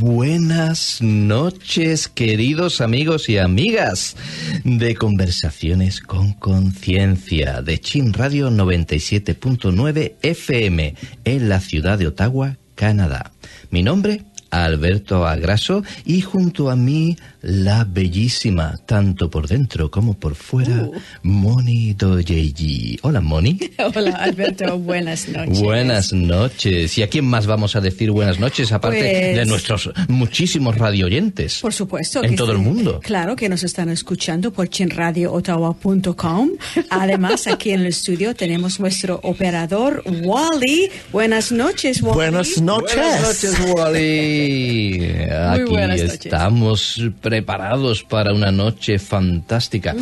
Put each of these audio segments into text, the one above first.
buenas noches, queridos amigos y amigas de Conversaciones con Conciencia de Chin Radio 97.9 FM en la ciudad de Ottawa, Canadá. Mi nombre, Alberto Agraso, y junto a mí la bellísima, tanto por dentro como por fuera, Uh. Moni Doyeji. Hola, Moni. Hola Alberto, buenas noches. Buenas noches. ¿Y a quién más vamos a decir buenas noches aparte Pues- de nuestros muchísimos radioyentes? Por supuesto. En que todo el mundo. Claro que nos están escuchando por chinradioottawa.com. Además, aquí en el estudio tenemos nuestro operador Wally. Buenas noches, Wally. Buenas noches. Buenas noches, Wally. Aquí noches. estamos preparados para una noche fantástica,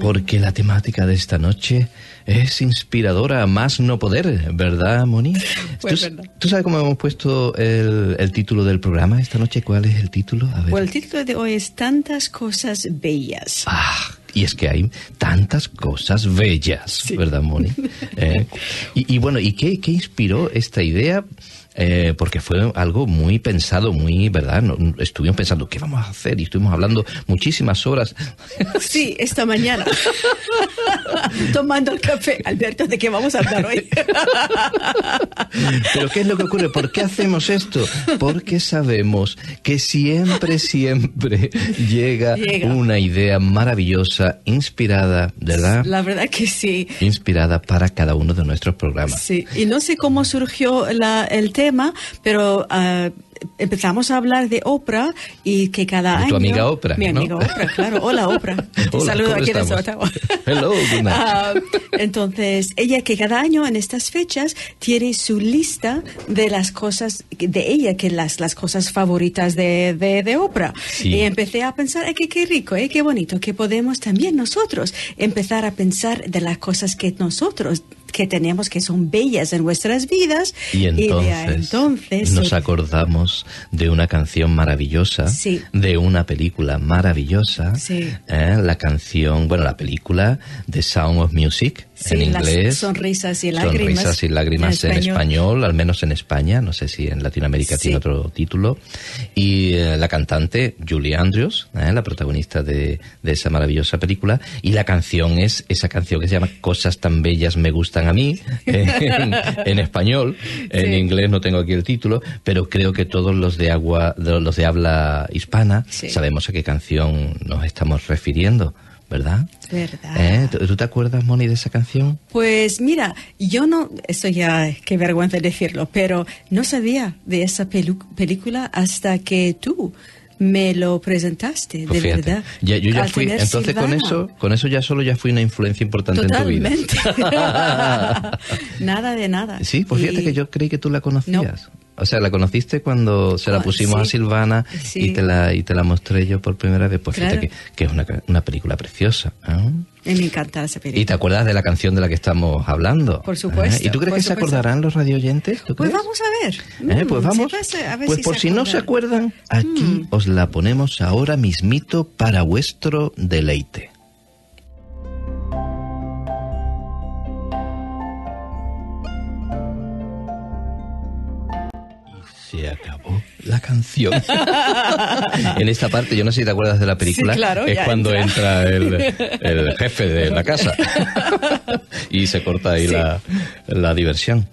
porque la temática de esta noche es inspiradora, más no poder, ¿verdad, Moni? Pues ¿Tú, verdad. tú sabes cómo hemos puesto el, el título del programa esta noche? ¿Cuál es el título? A ver. Bueno, el título de hoy es Tantas cosas bellas. Ah, y es que hay tantas cosas bellas, ¿verdad, Moni? Eh, y, y bueno, ¿y qué, qué inspiró esta idea? Eh, porque fue algo muy pensado, muy, ¿verdad? No- estuvimos pensando, ¿qué vamos a hacer? Y estuvimos hablando muchísimas horas. Sí, esta mañana. Tomando el café. Alberto, ¿de qué vamos a hablar hoy? Pero ¿qué es lo que ocurre? ¿Por qué hacemos esto? Porque sabemos que siempre, siempre llega, Llega. una idea maravillosa, inspirada, ¿verdad? La verdad que sí. Inspirada para cada uno de nuestros programas. Sí, y no sé cómo surgió la- el tema, pero ah, empezamos a hablar de Oprah y que cada De año... tu amiga Oprah, Mi ¿no? amiga Oprah, claro. Hola, Oprah. Hola, saludo ¿cómo aquí estamos? Ottawa. Hello, good night. Ah, entonces, ella que cada año en estas fechas tiene su lista de las cosas de ella, que las, las cosas favoritas de, de, de Oprah. Sí. Y empecé a pensar, ay, qué, qué rico, eh, qué bonito, que podemos también nosotros empezar a pensar de las cosas que nosotros que tenemos que son bellas en nuestras vidas Y entonces, nos eh, acordamos de una canción maravillosa, Sí. de una película maravillosa, Sí. ¿eh? la canción, bueno, la película de Sound of Music Sí, en las inglés. sonrisas y lágrimas Sonrisas y lágrimas en en español. español. al menos en España, no sé si en Latinoamérica Sí. tiene otro título. Y eh, la cantante Julie Andrews, ¿eh? la protagonista de, de esa maravillosa película. Y la canción es esa canción que se llama Cosas tan bellas me gustan a mí, en, en español. En inglés no tengo aquí el título, pero creo que todos los de agua, los de habla hispana, sabemos a qué canción nos estamos refiriendo, ¿verdad? Verdad. ¿Eh? ¿Tú tú te acuerdas, Moni, de esa canción? Pues mira, yo no, esto ya, qué vergüenza decirlo, pero no sabía de esa película hasta que tú me lo presentaste, Pues de fíjate, verdad. ya- yo ya Al fui, entonces con Silvana. eso, con eso ya solo ya fui una influencia importante Totalmente. en tu vida. nada de nada. sí, pues fíjate Y- que yo creí que tú la conocías. O sea, la conociste cuando se la pusimos a sí. Silvana Sí. y te la y te la mostré yo por primera vez. Pues fíjate Claro. que, que es una, una película preciosa. ¿eh? me encanta esa película. Y te acuerdas de la canción de la que estamos hablando. Por supuesto, ¿Eh? ¿Y tú crees que se acordarán los radioyentes? ¿Tú Pues vamos a ver. Eh, pues Mm, vamos. sí, pues, a ver pues si por se si no se acuerdan, aquí Mm. os la ponemos ahora mismito para vuestro deleite. Se acabó la canción. en esta parte, yo no sé si te acuerdas de la película, Sí, claro, es cuando entra. entra, el, el jefe de la casa y se corta ahí Sí. la, la diversión.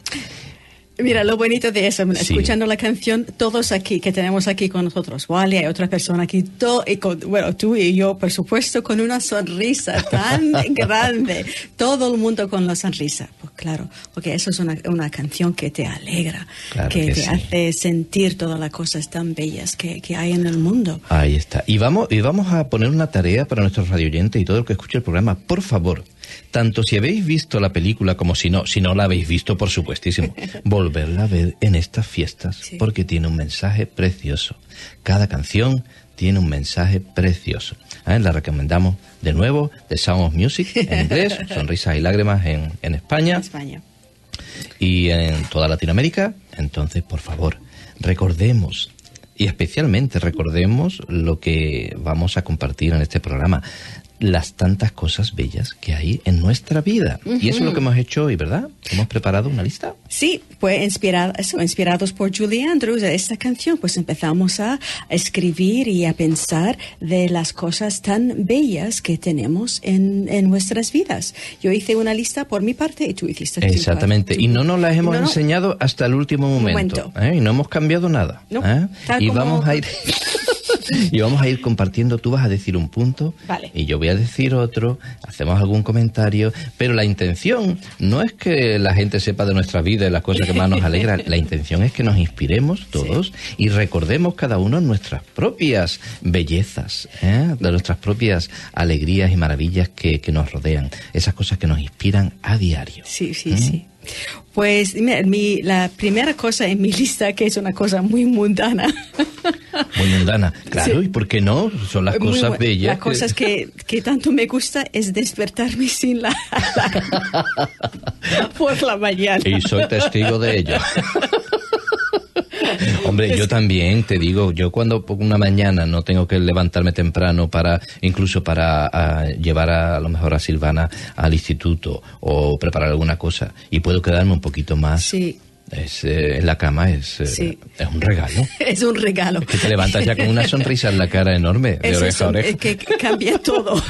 Mira, lo bonito de eso, Sí. escuchando la canción, todos aquí, que tenemos aquí con nosotros, Wally, hay otra persona aquí, to- y con- bueno, tú y yo, por supuesto, con una sonrisa tan grande, todo el mundo con la sonrisa. Pues claro, porque eso es una, una canción que te alegra, Claro que, que te sí. hace sentir todas las cosas tan bellas que, que hay en el mundo. Ahí está. Y vamos, y vamos a poner una tarea para nuestros radioyentes y todo el que escuche el programa. Por favor, tanto si habéis visto la película como si no, si no la habéis visto, por supuestísimo, volverla a ver en estas fiestas, Sí. porque tiene un mensaje precioso. Cada canción tiene un mensaje precioso. ¿Eh? La recomendamos de nuevo, The Sound of Music en inglés, Sonrisas y Lágrimas en, en España En España. y en toda Latinoamérica. Entonces, por favor, recordemos y especialmente recordemos lo que vamos a compartir en este programa. Las tantas cosas bellas que hay en nuestra vida. Y eso es lo que hemos hecho hoy, ¿verdad? Hemos preparado una lista. Sí, fue inspirado, eso, inspirados por Julie Andrews, esta canción, pues empezamos a escribir y a pensar de las cosas tan bellas que tenemos en, en nuestras vidas. Yo hice una lista por mi parte y tú hiciste Exactamente, y no nos las hemos No, no. enseñado hasta el último momento. Momento. ¿eh? Y no hemos cambiado nada. No, ¿eh? Y como- vamos a ir... Y vamos a ir compartiendo, tú vas a decir un punto Vale. y yo voy a decir otro, hacemos algún comentario, pero la intención no es que la gente sepa de nuestra vida y las cosas que más nos alegran, la intención es que nos inspiremos todos y recordemos cada uno nuestras propias bellezas, ¿eh? de nuestras propias alegrías y maravillas que, que nos rodean, esas cosas que nos inspiran a diario. Sí, sí, sí. Pues mira, mi, la primera cosa en mi lista, que es una cosa muy mundana. Muy mundana. Claro, Sí. ¿y por qué no? Son las Muy cosas bellas. Las cosas que, que tanto me gusta es despertarme sin la por la mañana. Y soy testigo de ello. Hombre, yo también te digo, yo cuando por una mañana no tengo que levantarme temprano para, incluso para ah, llevar a, a lo mejor a Silvana al instituto o preparar alguna cosa y puedo quedarme un poquito más Sí, es, eh, en la cama, es, eh, Sí. es un regalo. es un regalo. Que te levantas ya con una sonrisa en la cara enorme, de oreja a oreja. que cambia todo.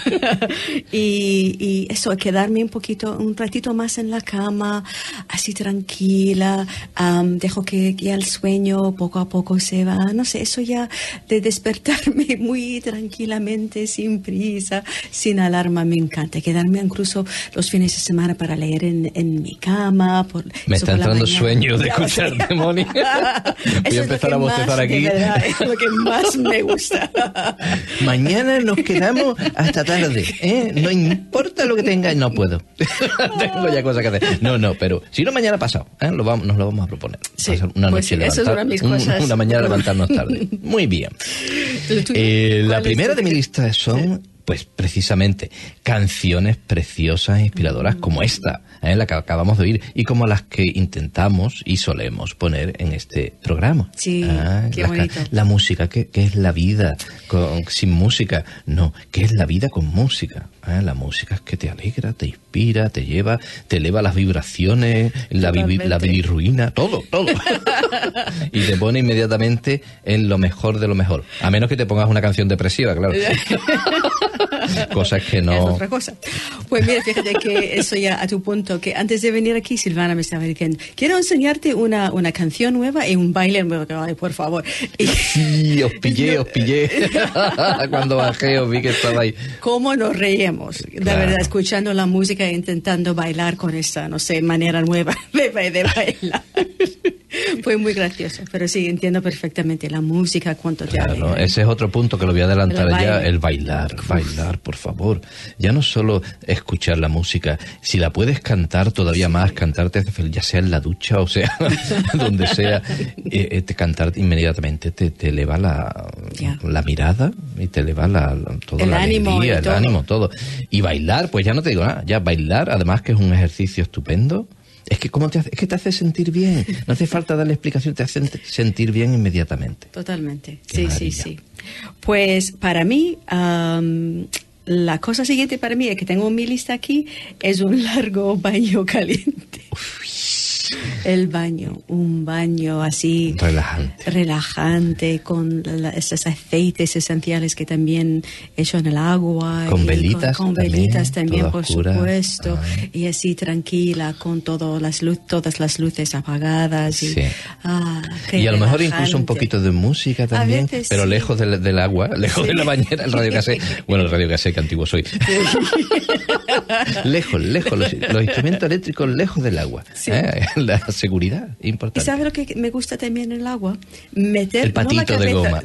y, y eso, quedarme un poquito, un ratito más en la cama, así tranquila, am, dejo que ya el sueño poco a poco se va, no sé, eso ya de despertarme muy tranquilamente, sin prisa, sin alarma, me encanta. Quedarme incluso los fines de semana para leer en, en mi cama. Por, Me está entrando mañana. Sueño de escucharte, Moni. Voy a empezar a bostezar aquí. verdad, es lo que más me gusta. Mañana nos quedamos hasta tarde, ¿eh? No importa lo que tengáis, no puedo. Tengo ya cosas que hacer. No, no, pero si no mañana pasado, ¿eh? lo vamos, nos lo vamos a proponer. Sí, Pasar una pues noche levantar- una mis un- cosas. una mañana levantarnos tarde. Muy bien. Eh, la ¿Cuál es primera de mi lista son, pues precisamente, canciones preciosas e inspiradoras como esta, ¿eh? la que acabamos de oír, y como las que intentamos y solemos poner en este programa. Sí, Ah, qué bonito. La música, ¿qué, qué es la vida con- sin música? No, ¿qué es la vida con música? Ah, La música es que te alegra, te inspira, te lleva, te eleva las vibraciones, la, vi- la bilirruina, todo, todo. y te pone inmediatamente en lo mejor de lo mejor. A menos que te pongas una canción depresiva, claro. Cosas que Es no... otra cosa. Pues mira, fíjate que eso ya a tu punto, que antes de venir aquí, Silvana me estaba diciendo, quiero enseñarte una, una canción nueva y un baile nuevo. Por favor. Y Sí, os pillé, os pillé. Cuando bajé os vi que estaba ahí. cómo nos reíamos, Claro. verdad, escuchando la música e intentando bailar con esta, no sé, manera nueva de, de bailar. Fue muy gracioso, pero sí, entiendo perfectamente la música, cuánto te Claro, alegra. ese es otro punto que lo voy a adelantar baile. el bailar, bailar, por favor. Ya no solo escuchar la música, si la puedes cantar todavía más, cantarte ya sea en la ducha o sea donde sea, eh, eh, te cantar inmediatamente te, te eleva la, la mirada y te eleva la, la- toda El la ánimo alegría, el todo. ánimo, todo. Y bailar, pues ya no te digo nada, ya bailar, además que es un ejercicio estupendo. Es que, ¿cómo te hace? es que te hace sentir bien. No hace falta darle explicación, te hace sentir bien inmediatamente. Totalmente, Qué sí, sí, maravilla. sí. Pues para mí, am, la cosa siguiente para mí, que tengo en mi lista aquí, es un largo baño caliente. El baño, un baño así Relajante. relajante con la- esos aceites esenciales que también echo en el agua. Con velitas Con, también, velitas también, toda por oscura. supuesto. Ah. Y así tranquila, con todo las luz, todas las luces apagadas. Y, Sí. ah, Y a lo mejor incluso un poquito de música también, veces pero sí. lejos del, del agua, lejos Sí. de la bañera, el radio cassette. Bueno, el radio cassette, que antiguo soy. lejos, lejos, los, los instrumentos eléctricos lejos del agua. ¿eh? La seguridad, ¿Y importante. sabe lo que me gusta también en el agua? Meter El no la patito de cabeza- goma.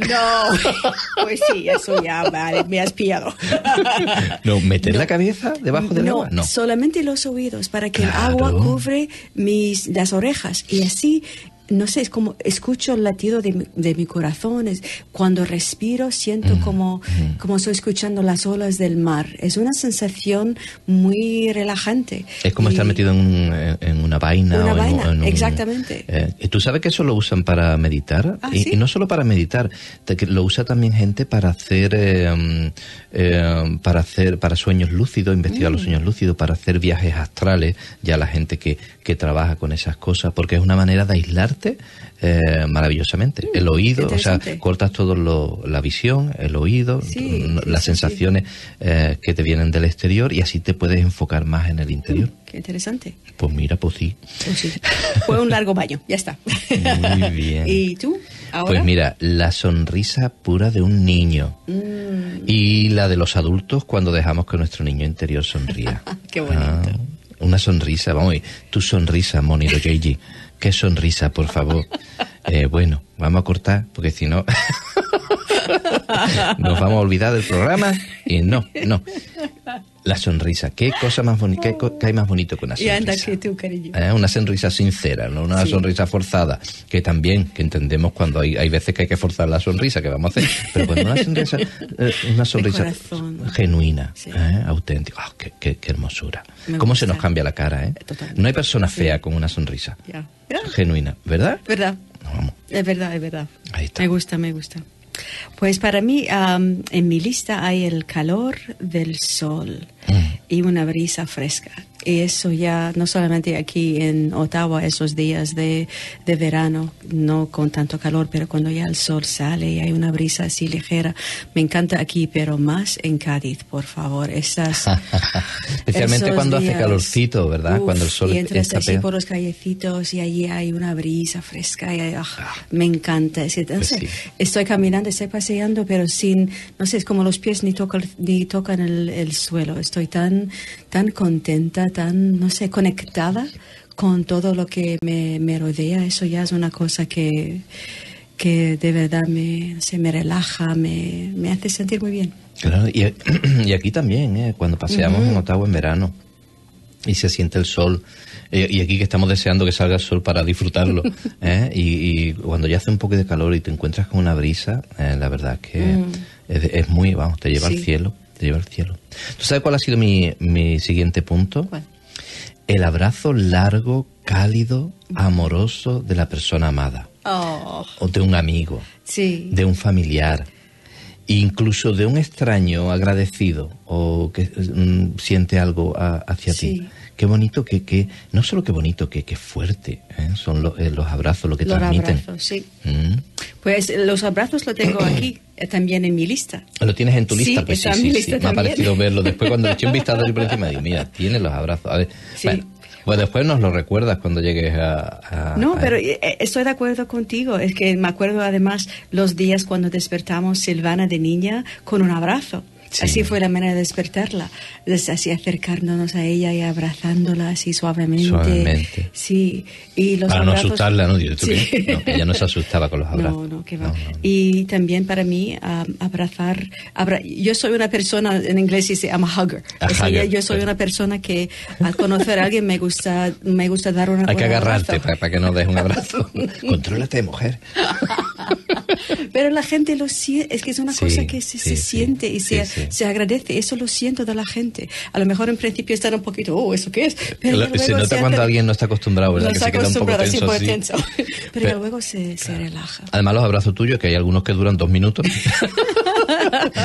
No, pues sí, eso ya, vale, me has pillado. No, meter la cabeza debajo del no, agua, no. solamente los oídos para que Claro. el agua cubre mis las orejas y así no sé, es como escucho el latido de mi, de mi corazón. Es, cuando respiro siento Mm, como, como estoy escuchando las olas del mar. Es una sensación muy relajante. Es como Y- estar metido en, un- en una vaina. Una o vaina, en un- exactamente. eh, y tú sabes que eso lo usan para meditar. Ah, y, ¿sí? y no solo para meditar, lo usa también gente para hacer, eh, mm, eh, para hacer, para sueños lúcidos, investigar Mm. los sueños lúcidos, para hacer viajes astrales. Ya la gente que, que trabaja con esas cosas, porque es una manera de aislarte eh, maravillosamente. el oído, o sea, Mm, cortas todo lo, la visión, el oído, Sí, n- sí, las sí, sensaciones eh, que te vienen del exterior y así te puedes enfocar más en el interior. Qué interesante. Pues mira, pues sí. Pues sí. Fue un largo baño, ya está. Muy bien. ¿Y tú? ¿Ahora? Pues mira, la sonrisa pura de un niño Mm, y la de los adultos cuando dejamos que nuestro niño interior sonría. Qué bonito. Ah, una sonrisa, vamos, y tu sonrisa, Moni de. Qué sonrisa, por favor. Eh, bueno, vamos a cortar, porque si no, nos vamos a olvidar del programa. Y no, no. La sonrisa, qué cosa más bonita, qué, co- qué hay más bonito que una y sonrisa. anda que tú, cariño. Eh, Una sonrisa sincera, no una Sí. sonrisa forzada, que también, que entendemos cuando hay, hay veces que hay que forzar la sonrisa, que vamos a hacer, pero cuando una sonrisa, eh, una sonrisa genuina, Sí. eh, auténtica, ¡Ah, qué, qué- qué hermosura. Me ¿Cómo se nos cambia la cara? Eh? Totalmente. No hay persona Sí. fea con una sonrisa genuina, ¿verdad? ¿Verdad? No, vamos. Es verdad, es verdad. Ahí está. Me gusta, me gusta. Pues para mí, am, en mi lista hay el calor del sol Mm. y una brisa fresca. Y eso ya, no solamente aquí en Ottawa, esos días de, de verano, no con tanto calor, pero cuando ya el sol sale y hay una brisa así ligera. Me encanta aquí, pero más en Cádiz, por favor. Esas, Especialmente cuando hace calorcito, ¿verdad? Uf, Cuando el sol y entras está así por los callecitos y allí hay una brisa fresca. Y, ah, me encanta. Es que, no Pues sí. Estoy caminando, estoy paseando, pero sin, no sé, es como los pies ni, tocan ni tocan el, el suelo. Estoy tan, tan contenta, tan, no sé, conectada con todo lo que me, me rodea. Eso ya es una cosa que, que de verdad me, no sé, me relaja, me, me hace sentir muy bien. Claro, y, y aquí también, ¿eh? cuando paseamos en Ottawa en verano y se siente el sol, eh, y aquí que estamos deseando que salga el sol para disfrutarlo, ¿eh? y, y cuando ya hace un poco de calor y te encuentras con una brisa, eh, la verdad que es, es muy, vamos, te lleva al cielo, te lleva al cielo. ¿Tú sabes cuál ha sido mi, mi siguiente punto? ¿Cuál? El abrazo largo, cálido, amoroso de la persona amada, Oh, o de un amigo sí. de un familiar, incluso de un extraño agradecido o que mm, siente algo a- hacia Sí. ti. Qué bonito, que, que no solo qué bonito, que, que fuerte ¿eh? son lo- eh, los abrazos lo que Los transmiten. abrazos, sí. Mm. Pues los abrazos lo tengo aquí, eh, también en mi lista. ¿Lo tienes en tu Sí, lista? Pues está sí, en mi sí, lista sí. Me ha también. parecido verlo. Después cuando le eché un vistazo por encima, digo, mira, tiene los abrazos. A ver, Sí. bueno, pues después nos lo recuerdas cuando llegues a... a- No, a- pero eh, eh, estoy de acuerdo contigo. Es que me acuerdo además los días cuando despertamos Silvana de niña con un abrazo. Sí. Así fue la manera de despertarla, es así acercándonos a ella y abrazándola así suavemente. Suavemente. Sí, y los Para no abrazos- asustarla, ¿no? Yo- ¿tú Sí. qué? No, ella no se asustaba con los abrazos. No, no, que va. No, no, no. Y también para mí, um, abrazar. abra- yo soy una persona, en inglés dice, I'm a hugger. A O sea, hugger, yo, yo soy pues. una persona que al conocer a alguien me gusta, me gusta dar una Hay que agarrarte para, para que no des un abrazo. Contrólate, mujer. Pero la gente lo siente, es que es una Sí, cosa que se, sí, se sí, siente y sí, se, sí. se agradece. Eso lo siento de la gente. A lo mejor en principio están un poquito, oh, ¿eso qué es? Pero Lo- ya luego se nota hace- cuando alguien no está acostumbrado, ¿verdad? no que está se queda un poco acostumbrado, sí, tenso. pues, tenso. Pero, Pero- luego se, se relaja. Además, los abrazos tuyos, que hay algunos que duran dos minutos.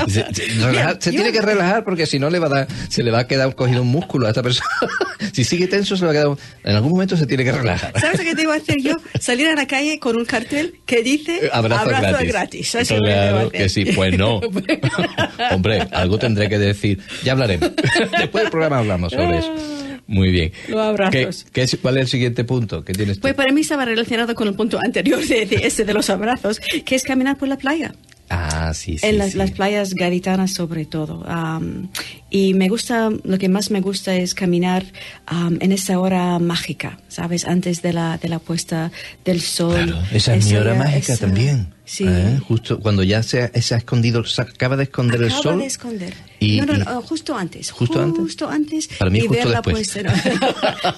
se, se- se tiene que relajar porque si no le va a dar, se le va a quedar cogido un músculo a esta persona. si sigue tenso, se le va a quedar. En algún momento se tiene que relajar. ¿Sabes lo que debo hacer yo? Salir a la calle con un cartel que dice Eh, Abrazo, gratis. gratis. Eso Claro que sí, pues no. Hombre, algo tendré que decir. Ya hablaremos. Después del programa hablamos sobre eso. Muy bien. Los abrazos. ¿Qué- qué ¿Cuál es el siguiente punto que tienes tú? Pues para mí estaba relacionado con el punto anterior de, de ese de los abrazos, que es caminar por la playa. Ah, sí, sí. en las, sí. las playas gaditanas sobre todo. Y me gusta, lo que más me gusta es caminar am, en esa hora mágica, ¿sabes? Antes de la, de la puesta del sol. Claro, esa es mi hora mágica esa- también. Sí. ¿eh? Justo cuando ya se, se ha escondido, se acaba de esconder el Acaba sol. de esconder. y- no, no, no, justo antes. ¿Justo antes? Justo antes. Para mí y justo ver la después. puesta-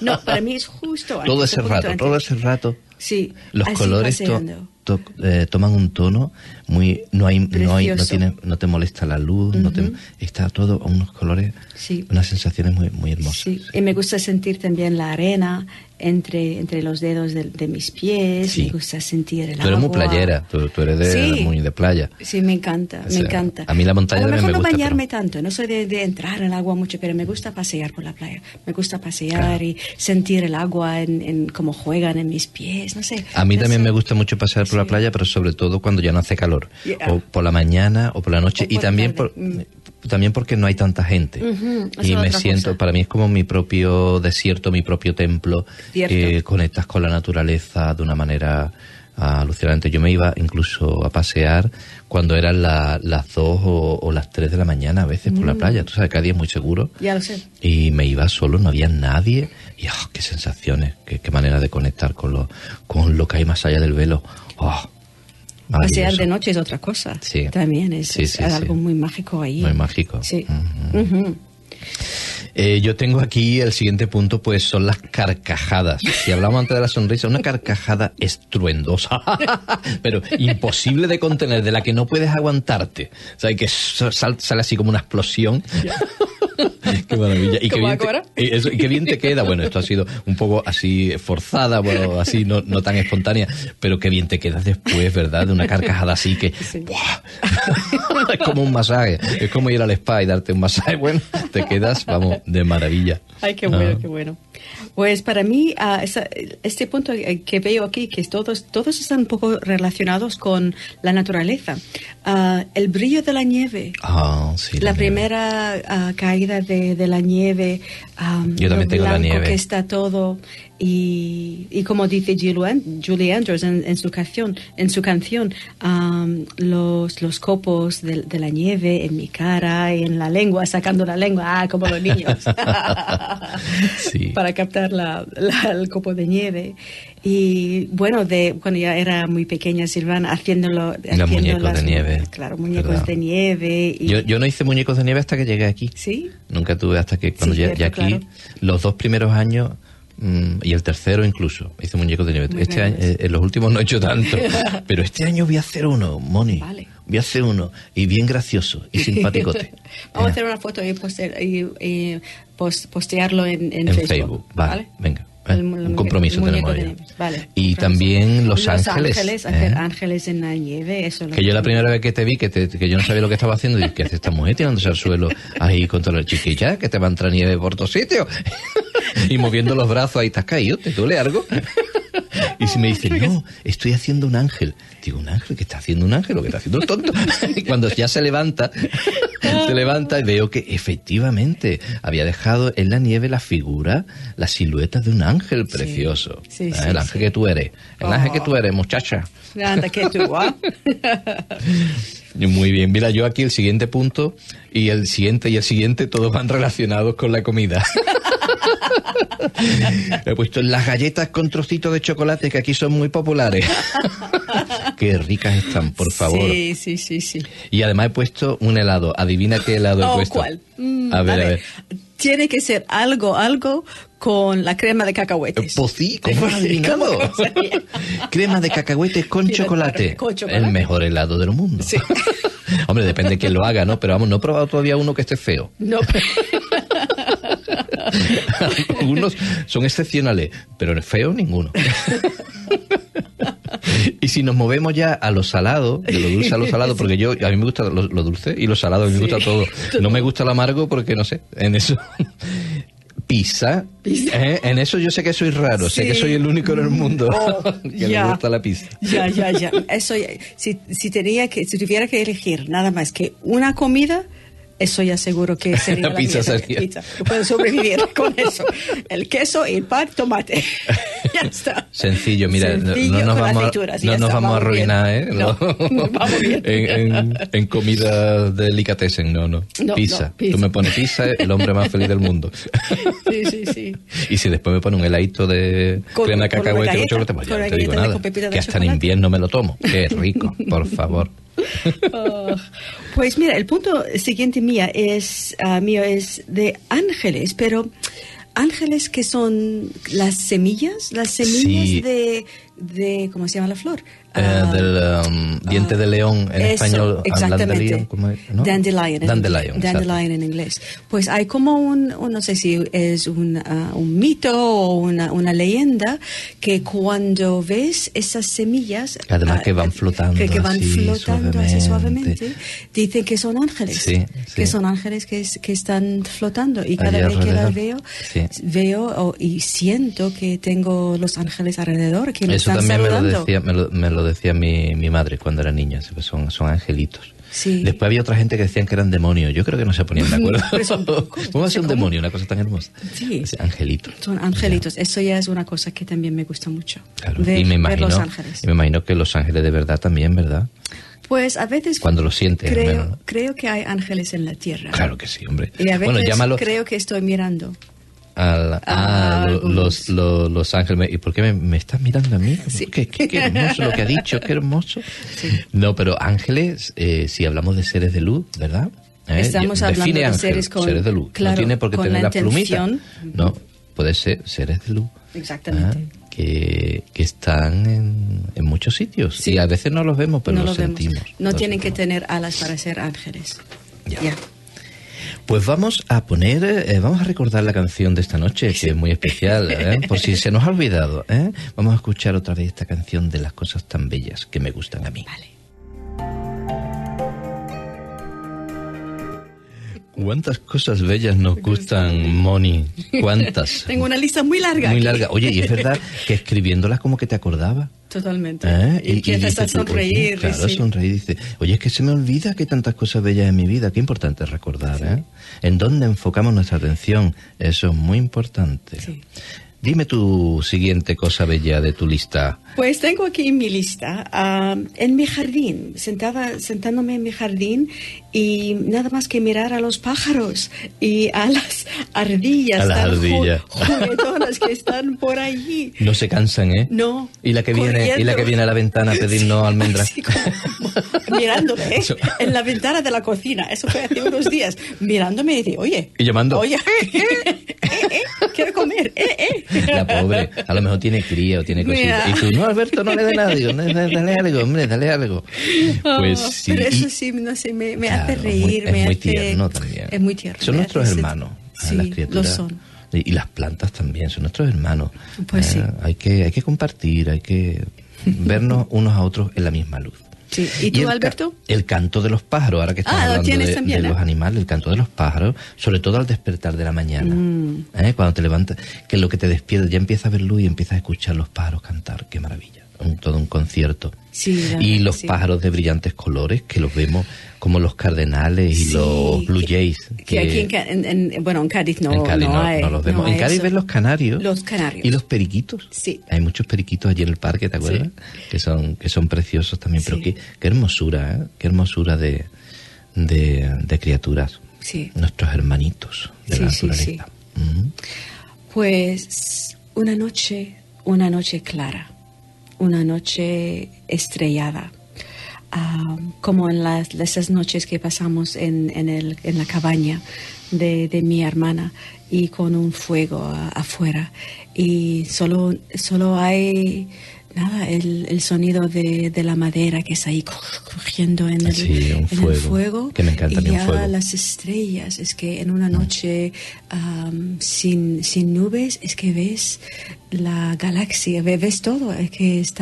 no. No, para mí es justo antes. todo ese rato, antes. todo ese rato. Sí, Los colores to- to- eh, toman un tono muy no hay no hay no Precioso. tiene no te molesta la luz, no te- está todo a unos colores, Sí. unas sensaciones muy muy hermosas. Sí, y me gusta sentir también la arena entre, entre los dedos de, de mis pies, Sí. me gusta sentir el Tú eres muy agua. playera, tú, tú eres de, muy de playa. Sí, me encanta, O me sea, encanta. a mí la montaña A lo mejor me no gusta, bañarme tanto, no soy de, de entrar en el agua mucho, pero me gusta pasear por la playa. Me gusta pasear y sentir el agua en, en cómo juegan en mis pies, no sé. A mí No también sé. me gusta mucho pasear por la playa, pero sobre todo cuando ya no hace calor. Yeah. O por la mañana o por la noche. O y por también tarde. por, Mm. también porque no hay tanta gente. Ujú, esa Y me siento, cosa. para mí es como mi propio desierto, mi propio templo, que conectas con la naturaleza de una manera alucinante. Yo me iba incluso a pasear cuando eran la- las dos o, o las tres de la mañana a veces por la Mm. playa. Tú sabes, cada día es muy seguro. Ya lo sé. Y me iba solo, no había nadie. Y ¡ah, qué sensaciones, qué, qué manera de conectar con lo, con lo que hay más allá del velo. ¡Ah! Pasear maravilloso. de noche es otra cosa. Sí. También es, Sí, es sí, algo muy mágico ahí. Muy mágico. Sí. Eh, yo tengo aquí el siguiente punto, pues son las carcajadas. Si hablamos antes de la sonrisa, una carcajada estruendosa, pero imposible de contener, de la que no puedes aguantarte. O sea, que sale así como una explosión. qué maravilla. Y qué, ¿Como bien te, y eso- y qué bien te queda. Bueno, esto ha sido un poco así forzada, bueno, así no, no tan espontánea, pero qué bien te quedas después, ¿verdad? De una carcajada así que... Sí. ¡buah! es como un masaje, es como ir al spa y darte un masaje. Bueno, te quedas, vamos, de maravilla. Ay, qué bueno, Ah. qué bueno. Pues para mí, ah, esa- este punto eh, que veo aquí, que todos, todos están un poco relacionados con la naturaleza. Ah, el brillo de la nieve. Ah, sí. La primera caída de, de la nieve, Yo también lo tengo la blanco nieve. que está todo y, y como dice Julie, An- Julie Andrews en, en su canción, en su canción, am, los, los copos de, de la nieve en mi cara y en la lengua, sacando la lengua, ah, como los niños, Sí. para captar la, la- el copo de nieve. Y bueno, de cuando ya era muy pequeña Silvana, haciéndolo, haciendo muñecos de nieve, claro, muñecos ¿verdad? de nieve. Y, Yo, yo no hice muñecos de nieve hasta que llegué aquí. ¿Sí? Nunca tuve hasta que cuando Sí, ya cierto, aquí, claro. los dos primeros años y el tercero incluso, hice muñecos de nieve. Muy este año, eh, en los últimos no he hecho tanto, pero este año voy a hacer uno, Moni. Vale. Voy a hacer uno y bien gracioso y simpaticote. Vamos a hacer una foto y, y- y post- postearlo en, en en Facebook. Facebook. Vale, venga. El un compromiso tenemos nieve. Vale, Y compromiso. también Los Ángeles, Ángeles, ¿eh? ángeles en la nieve, eso es lo Que yo la primera vez que te vi, que, te- que yo no sabía lo que estaba haciendo, y ¿qué hace esta mujer tirándose al suelo ahí contra la chiquilla? Que te va a entrar nieve por todos sitios. y moviendo los brazos, ahí estás caído, ¿te duele algo? Y si me dice, no, estoy haciendo un ángel. Digo, ¿un ángel? ¿Qué está haciendo un ángel? ¿O que está haciendo el tonto? y cuando ya se levanta, se levanta y veo que efectivamente había dejado en la nieve la figura, la silueta de un ángel precioso. Sí, ¿Eh? el ángel sí. que tú eres. El ángel que Oh. tú eres, muchacha. Anda, que tú, ¿ah? Muy bien, mira, yo aquí el siguiente punto y el siguiente y el siguiente todos van relacionados con la comida. He puesto las galletas con trocitos de chocolate que aquí son muy populares. Qué ricas están, por favor. Sí, sí, sí, sí. Y además he puesto un helado. Adivina qué helado he Oh, puesto. ¿cuál? Mm, a ver, a ver. Tiene que ser algo, algo con la crema de cacahuetes. Pues sí, ¿cómo. Crema de cacahuetes con Tiene chocolate. con chocolate. El mejor helado del mundo. Sí. Hombre, depende de quién lo haga, ¿no? Pero vamos, no he probado todavía uno que esté feo. No, pero- Algunos son excepcionales, pero feo ninguno. y si nos movemos ya a lo salado, de lo dulce a lo salado, porque yo a mí me gusta lo, lo dulce y lo salado, a mí me gusta todo. No me gusta lo amargo porque no sé, en eso. Pizza, Pizza. ¿eh? en eso yo sé que soy raro, sé que soy el único en el mundo Oh, que ya. le gusta la pizza. Ya, ya, ya. Eso, ya- si, si tenía que, si tuviera que elegir nada más que una comida, eso ya seguro que sería La pizza mía, sería. pizza. Puedo sobrevivir con eso. El queso, el pan, tomate. ya está. Sencillo, mira, no- Sencillo no, nos vamos, no nos vamos a arruinar, ¿eh? No, vamos bien. en, en, en comida delicatessen, no, no. No, pizza. pizza. Tú me pones pizza, el hombre más feliz del mundo. Sí, sí, sí. Y si después me pone un heladito de Con- crema cacahuete con galleta, chocolate, pues ya no te digo nada. Que hasta en chocolate. invierno me lo tomo. Qué rico, por favor. Ah, pues mira, el punto siguiente mía es, ah, mío es de ángeles, pero ángeles que son las semillas, las semillas Sí. de, de, ¿cómo se llama la flor? Eh, Ah, del um, diente de león en eso, español. exactamente. Dandelion. Dandelion. Dandelion, en inglés. Pues hay como un, un- no sé si es un, ah, un mito o una, una leyenda que cuando ves esas semillas. Además ah, que van flotando Que, que van así, flotando así suavemente. suavemente. Dicen que son ángeles. Sí, Que sí. son ángeles que, es- que están flotando. Y Allí cada vez que las alrededor. veo, Sí. veo o- y siento que tengo los ángeles alrededor que me Eso también me lo, decía, me, lo, me lo decía mi, mi madre cuando era niña, son, son angelitos. Sí. Después había otra gente que decían que eran demonios. Yo creo que no se ponían de acuerdo. Son- ¿cómo? ¿Cómo va a ser un demonio? Una cosa tan hermosa. Sí. Angelitos. Son angelitos. Eso ya es una cosa que también me gusta mucho. Claro. Ver, y me ver imagino, los ángeles. y me imagino que los ángeles de verdad también, ¿verdad? Pues a veces Cuando lo sientes, creo que hay ángeles en la tierra. Claro que sí, hombre. Y a veces bueno, llámalo creo que estoy mirando. Al- ah, algunos. los, los, los ángeles. ¿Y por qué me, me estás mirando a mí? Sí. ¿Qué, qué- qué hermoso lo que ha dicho, qué hermoso. No, pero ángeles, eh, si hablamos de seres de luz, ¿verdad? ¿Eh? Estamos Define hablando de ángel, seres con- de luz. claro, no tiene por qué tener la la, plumita. No, puede ser seres de luz. Exactamente. Ah, Que, que están en, en muchos sitios. Sí. Y a veces no los vemos, pero no los vemos. sentimos. No los tienen que tener alas para ser ángeles. Ya. Ya. Pues vamos a poner, eh, vamos a recordar la canción de esta noche, que es muy especial, ¿eh? por si se nos ha olvidado. ¿eh? Vamos a escuchar otra vez esta canción de las cosas tan bellas que me gustan a mí. Vale. ¿Cuántas cosas bellas nos gustan, Moni? ¿Cuántas? Tengo una lista muy larga. Muy aquí. larga. Oye, y es verdad que escribiéndolas como que te acordaba. Totalmente. ¿Eh? Y, empiezas a dices tú, sonreír. claro, sí. sonreír. Dice, oye, es que se me olvida que hay tantas cosas bellas en mi vida. Qué importante es recordar, ¿eh? En dónde enfocamos nuestra atención. Eso es muy importante. Sí. Dime tu siguiente cosa bella de tu lista. Pues tengo aquí mi lista. ah, en mi jardín, sentada, sentándome en mi jardín y nada más que mirar a los pájaros y a las ardillas A las tan ju- ardillas. juguetonas que están por allí. No se cansan, ¿eh? No. Y la que viene, y la corriendo. que viene a la ventana a pedirnos almendras. Así como mirándome ¿eh? En la ventana de la cocina. Eso fue hace unos días. Mirándome y dice, oye. Y llamando. Oye, eh, eh, eh, quiero comer. Eh, eh. La pobre, a lo mejor tiene cría o tiene cositas. Y tú, no, Alberto, no le des nada. Digo, "No, dale algo, hombre, dale algo. Pues Oh, sí. Pero eso sí, no sé, me, me Hace es muy- reír. es muy hace- tierno también. Es muy tierno. Son nuestros hermanos, las criaturas. lo son. Y, y las plantas también, son nuestros hermanos. Pues sí. Hay que, hay que compartir, hay que vernos unos a otros en la misma luz. Sí. ¿Y tú, el Alberto? El canto de los pájaros, ahora que estamos Ah, hablando tienes de, también, de ¿eh? los animales, el canto de los pájaros, sobre todo al despertar de la mañana. Mm. ¿eh? Cuando te levantas, que lo que te despierta, ya empieza a ver luz y empiezas a escuchar los pájaros cantar, qué maravilla. Todo un concierto. Sí, y los sí. pájaros de brillantes colores, que los vemos como los cardenales y Sí, los blue jays. Que, aquí en, Ca- en- en- bueno, en Cádiz no, en Cádiz no, hay. no los vemos. no en Cádiz eso. ves los canarios. Los canarios. Y los periquitos. Sí. Hay muchos periquitos allí en el parque, ¿te acuerdas? Que son que son preciosos también. Pero qué, qué hermosura, ¿eh? Qué hermosura de, de, de criaturas. Sí. Nuestros hermanitos de la naturaleza. Pues una noche, una noche clara, una noche estrellada, Ah, como en las, esas noches que pasamos en, en, la cabaña de, de mi hermana y con un fuego a- afuera. Y solo, solo hay nada, el, el sonido de, de la madera que está ahí crujiendo en el, Sí, un en el fuego, fuego que me encanta y ya fuego. las estrellas, es que en una noche am, sin, sin nubes, es que ves la galaxia, ve- ves todo, es que es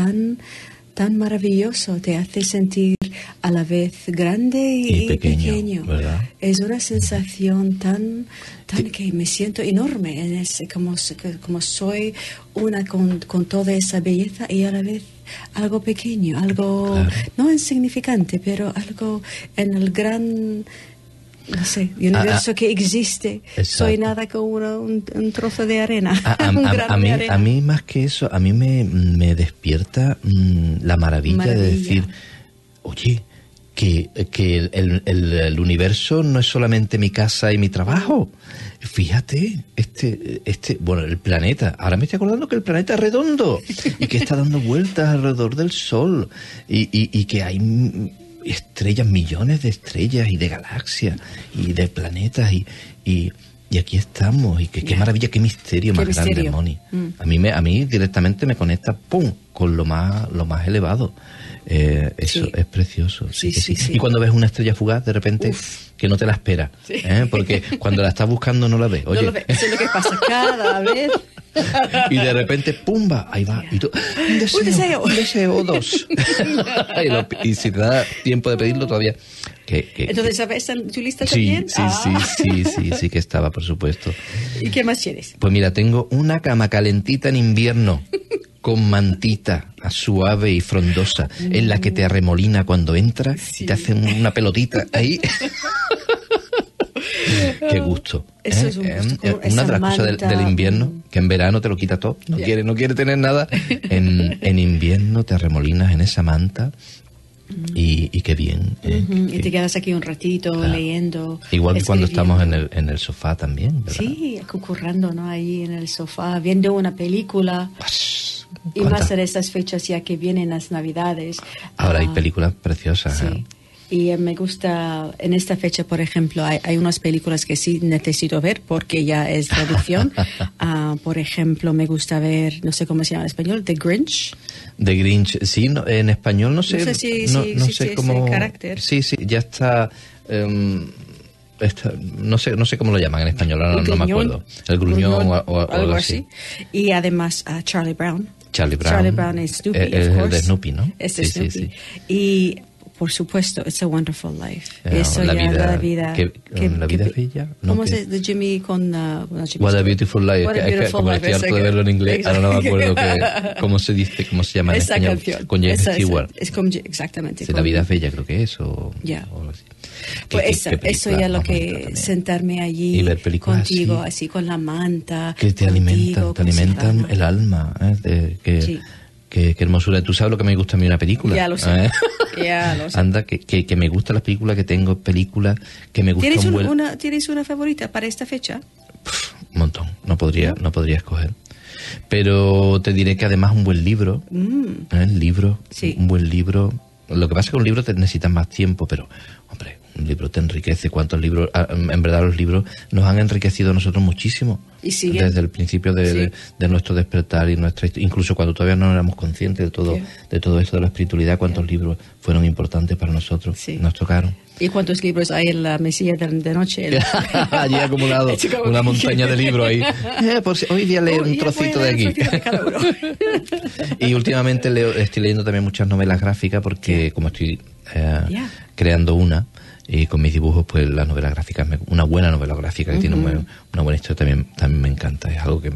tan, maravilloso, te hace sentir a la vez grande y, Y pequeño. Es una sensación tan, tan que me siento enorme, en ese, como, como soy una con, con toda esa belleza y a la vez algo pequeño, algo Claro. no insignificante, pero algo en el gran, no sé, universo Ah, ah. que existe. Soy nada una- un, un trozo de arena. A, a- un a- grano a de mí, arena. a mí más que eso, a mí me, me despierta mm, la maravilla, de decir, oye, que, que el, el- universo no es solamente mi casa y mi trabajo. Fíjate, este, este, bueno, el planeta. Ahora me estoy acordando que el planeta es redondo y que está dando vueltas alrededor del Sol y, y- y que hay estrellas, millones de estrellas y de galaxias y de planetas y, y y aquí estamos y que, qué maravilla qué misterio Qué más grande. Moni Mm. a mí me a mí directamente me conecta pum con lo más lo más elevado Eh, eso Sí. es precioso sí, Sí, y cuando ves una estrella fugaz de repente que no te la espera ¿eh? porque cuando la estás buscando no la ves No oye lo ve- Eso es lo que pasa cada vez. y de repente pumba ahí va y tú un deseo Un deseo. un deseo, dos y, lo- y si te da tiempo de pedirlo todavía que, que- Entonces, ¿sabes en tu lista sí también? sí Ah. sí sí sí sí que estaba por supuesto ¿Y qué más quieres? pues mira, tengo una cama calentita en invierno, con mantita suave y frondosa, en la que te arremolina cuando entras y te hace una pelotita ahí. Qué gusto. Eso ¿eh? es un Eh, gusto, eh, Una de las cosas del, invierno, que en verano te lo quita todo, no, quiere, no quiere tener nada. En, en invierno te arremolinas en esa manta y, y qué bien. ¿eh? Y te quedas aquí un ratito Claro. leyendo. Igual que cuando estamos en el, en el sofá también, ¿verdad? Sí, cucurrando, ¿no? Ahí en el sofá, viendo una película. Y ¿Cuántas- más en estas fechas ya que vienen las Navidades. Ahora hay Ah, películas preciosas. ¿eh? Sí. Y eh, me gusta, en esta fecha, por ejemplo, hay, hay unas películas que sí necesito ver porque ya es traducción. Ah, por ejemplo, me gusta ver, no sé cómo se llama en español, The Grinch. De Grinch, sí, no, en español no sé. No sé si- no, si no sé cómo. carácter. Sí, sí, ya está. em, está- no sé, no sé cómo lo llaman en español, ahora no, no me gruñón. acuerdo. El gruñón, o, o- o algo así. Y además a Charlie Brown. Charlie Brown. Charlie Brown es Snoopy, Eh, of es el de. Snoopy, ¿no? Es de Sí, sí, Snoopy. sí. Y por supuesto, It's a Wonderful Life. Eh, Eso la ya vida- la vida. que- ¿La vida es bella? No, ¿Cómo que- se de Jimmy con uh, Jimmy What a. Beautiful Life. What a que- es que Beautiful como Life, estoy harto de esa- verlo en inglés, ahora no me acuerdo que, cómo se dice, cómo se llama en Esa español. canción. Con James Esa- esa- Stewart. Es con, exactamente. Sí, con- la vida es bella, creo que es. O, Ya. o algo así. Pues Qué- qué- esa- qué eso ya lo que sentarme allí Y ver películas contigo, así. así, con la manta. que te contigo, alimentan, te alimentan el alma. ¿eh? De- que, Sí. que hermosura. ¿Tú sabes lo que me gusta a mí una película? Ya lo sé. ¿Eh? Ya lo sé. Anda, que, que, que me gustan las películas, que tengo películas, que me gusta ¿Tienes, un un- buen... una, ¿Tienes una favorita para esta fecha? Un montón, no podría, no podría escoger. Pero te diré que además un buen libro, Mm. ¿eh? el libro, Sí. un buen libro. Lo que pasa es que un libro te necesitas más tiempo, pero, hombre, un libro te enriquece. ¿Cuántos libros? ah, En verdad los libros nos han enriquecido a nosotros muchísimo. Y siguen. Desde el principio de, Sí. de- de nuestro despertar y nuestra incluso cuando todavía no éramos conscientes de todo, Sí. de todo esto de la espiritualidad, cuántos libros fueron importantes para nosotros, Sí. nos tocaron. ¿Y cuántos libros hay en la mesilla de, noche? Allí acumulado Es como- una montaña de libros ahí. Eh, por si- hoy voy a leer un trocito de aquí. y últimamente leo, estoy leyendo también muchas novelas gráficas porque como estoy eh, Ya. creando una y con mis dibujos, pues las novelas gráficas, me- una buena novela gráfica que tiene un una buena historia también, también me encanta. Es algo que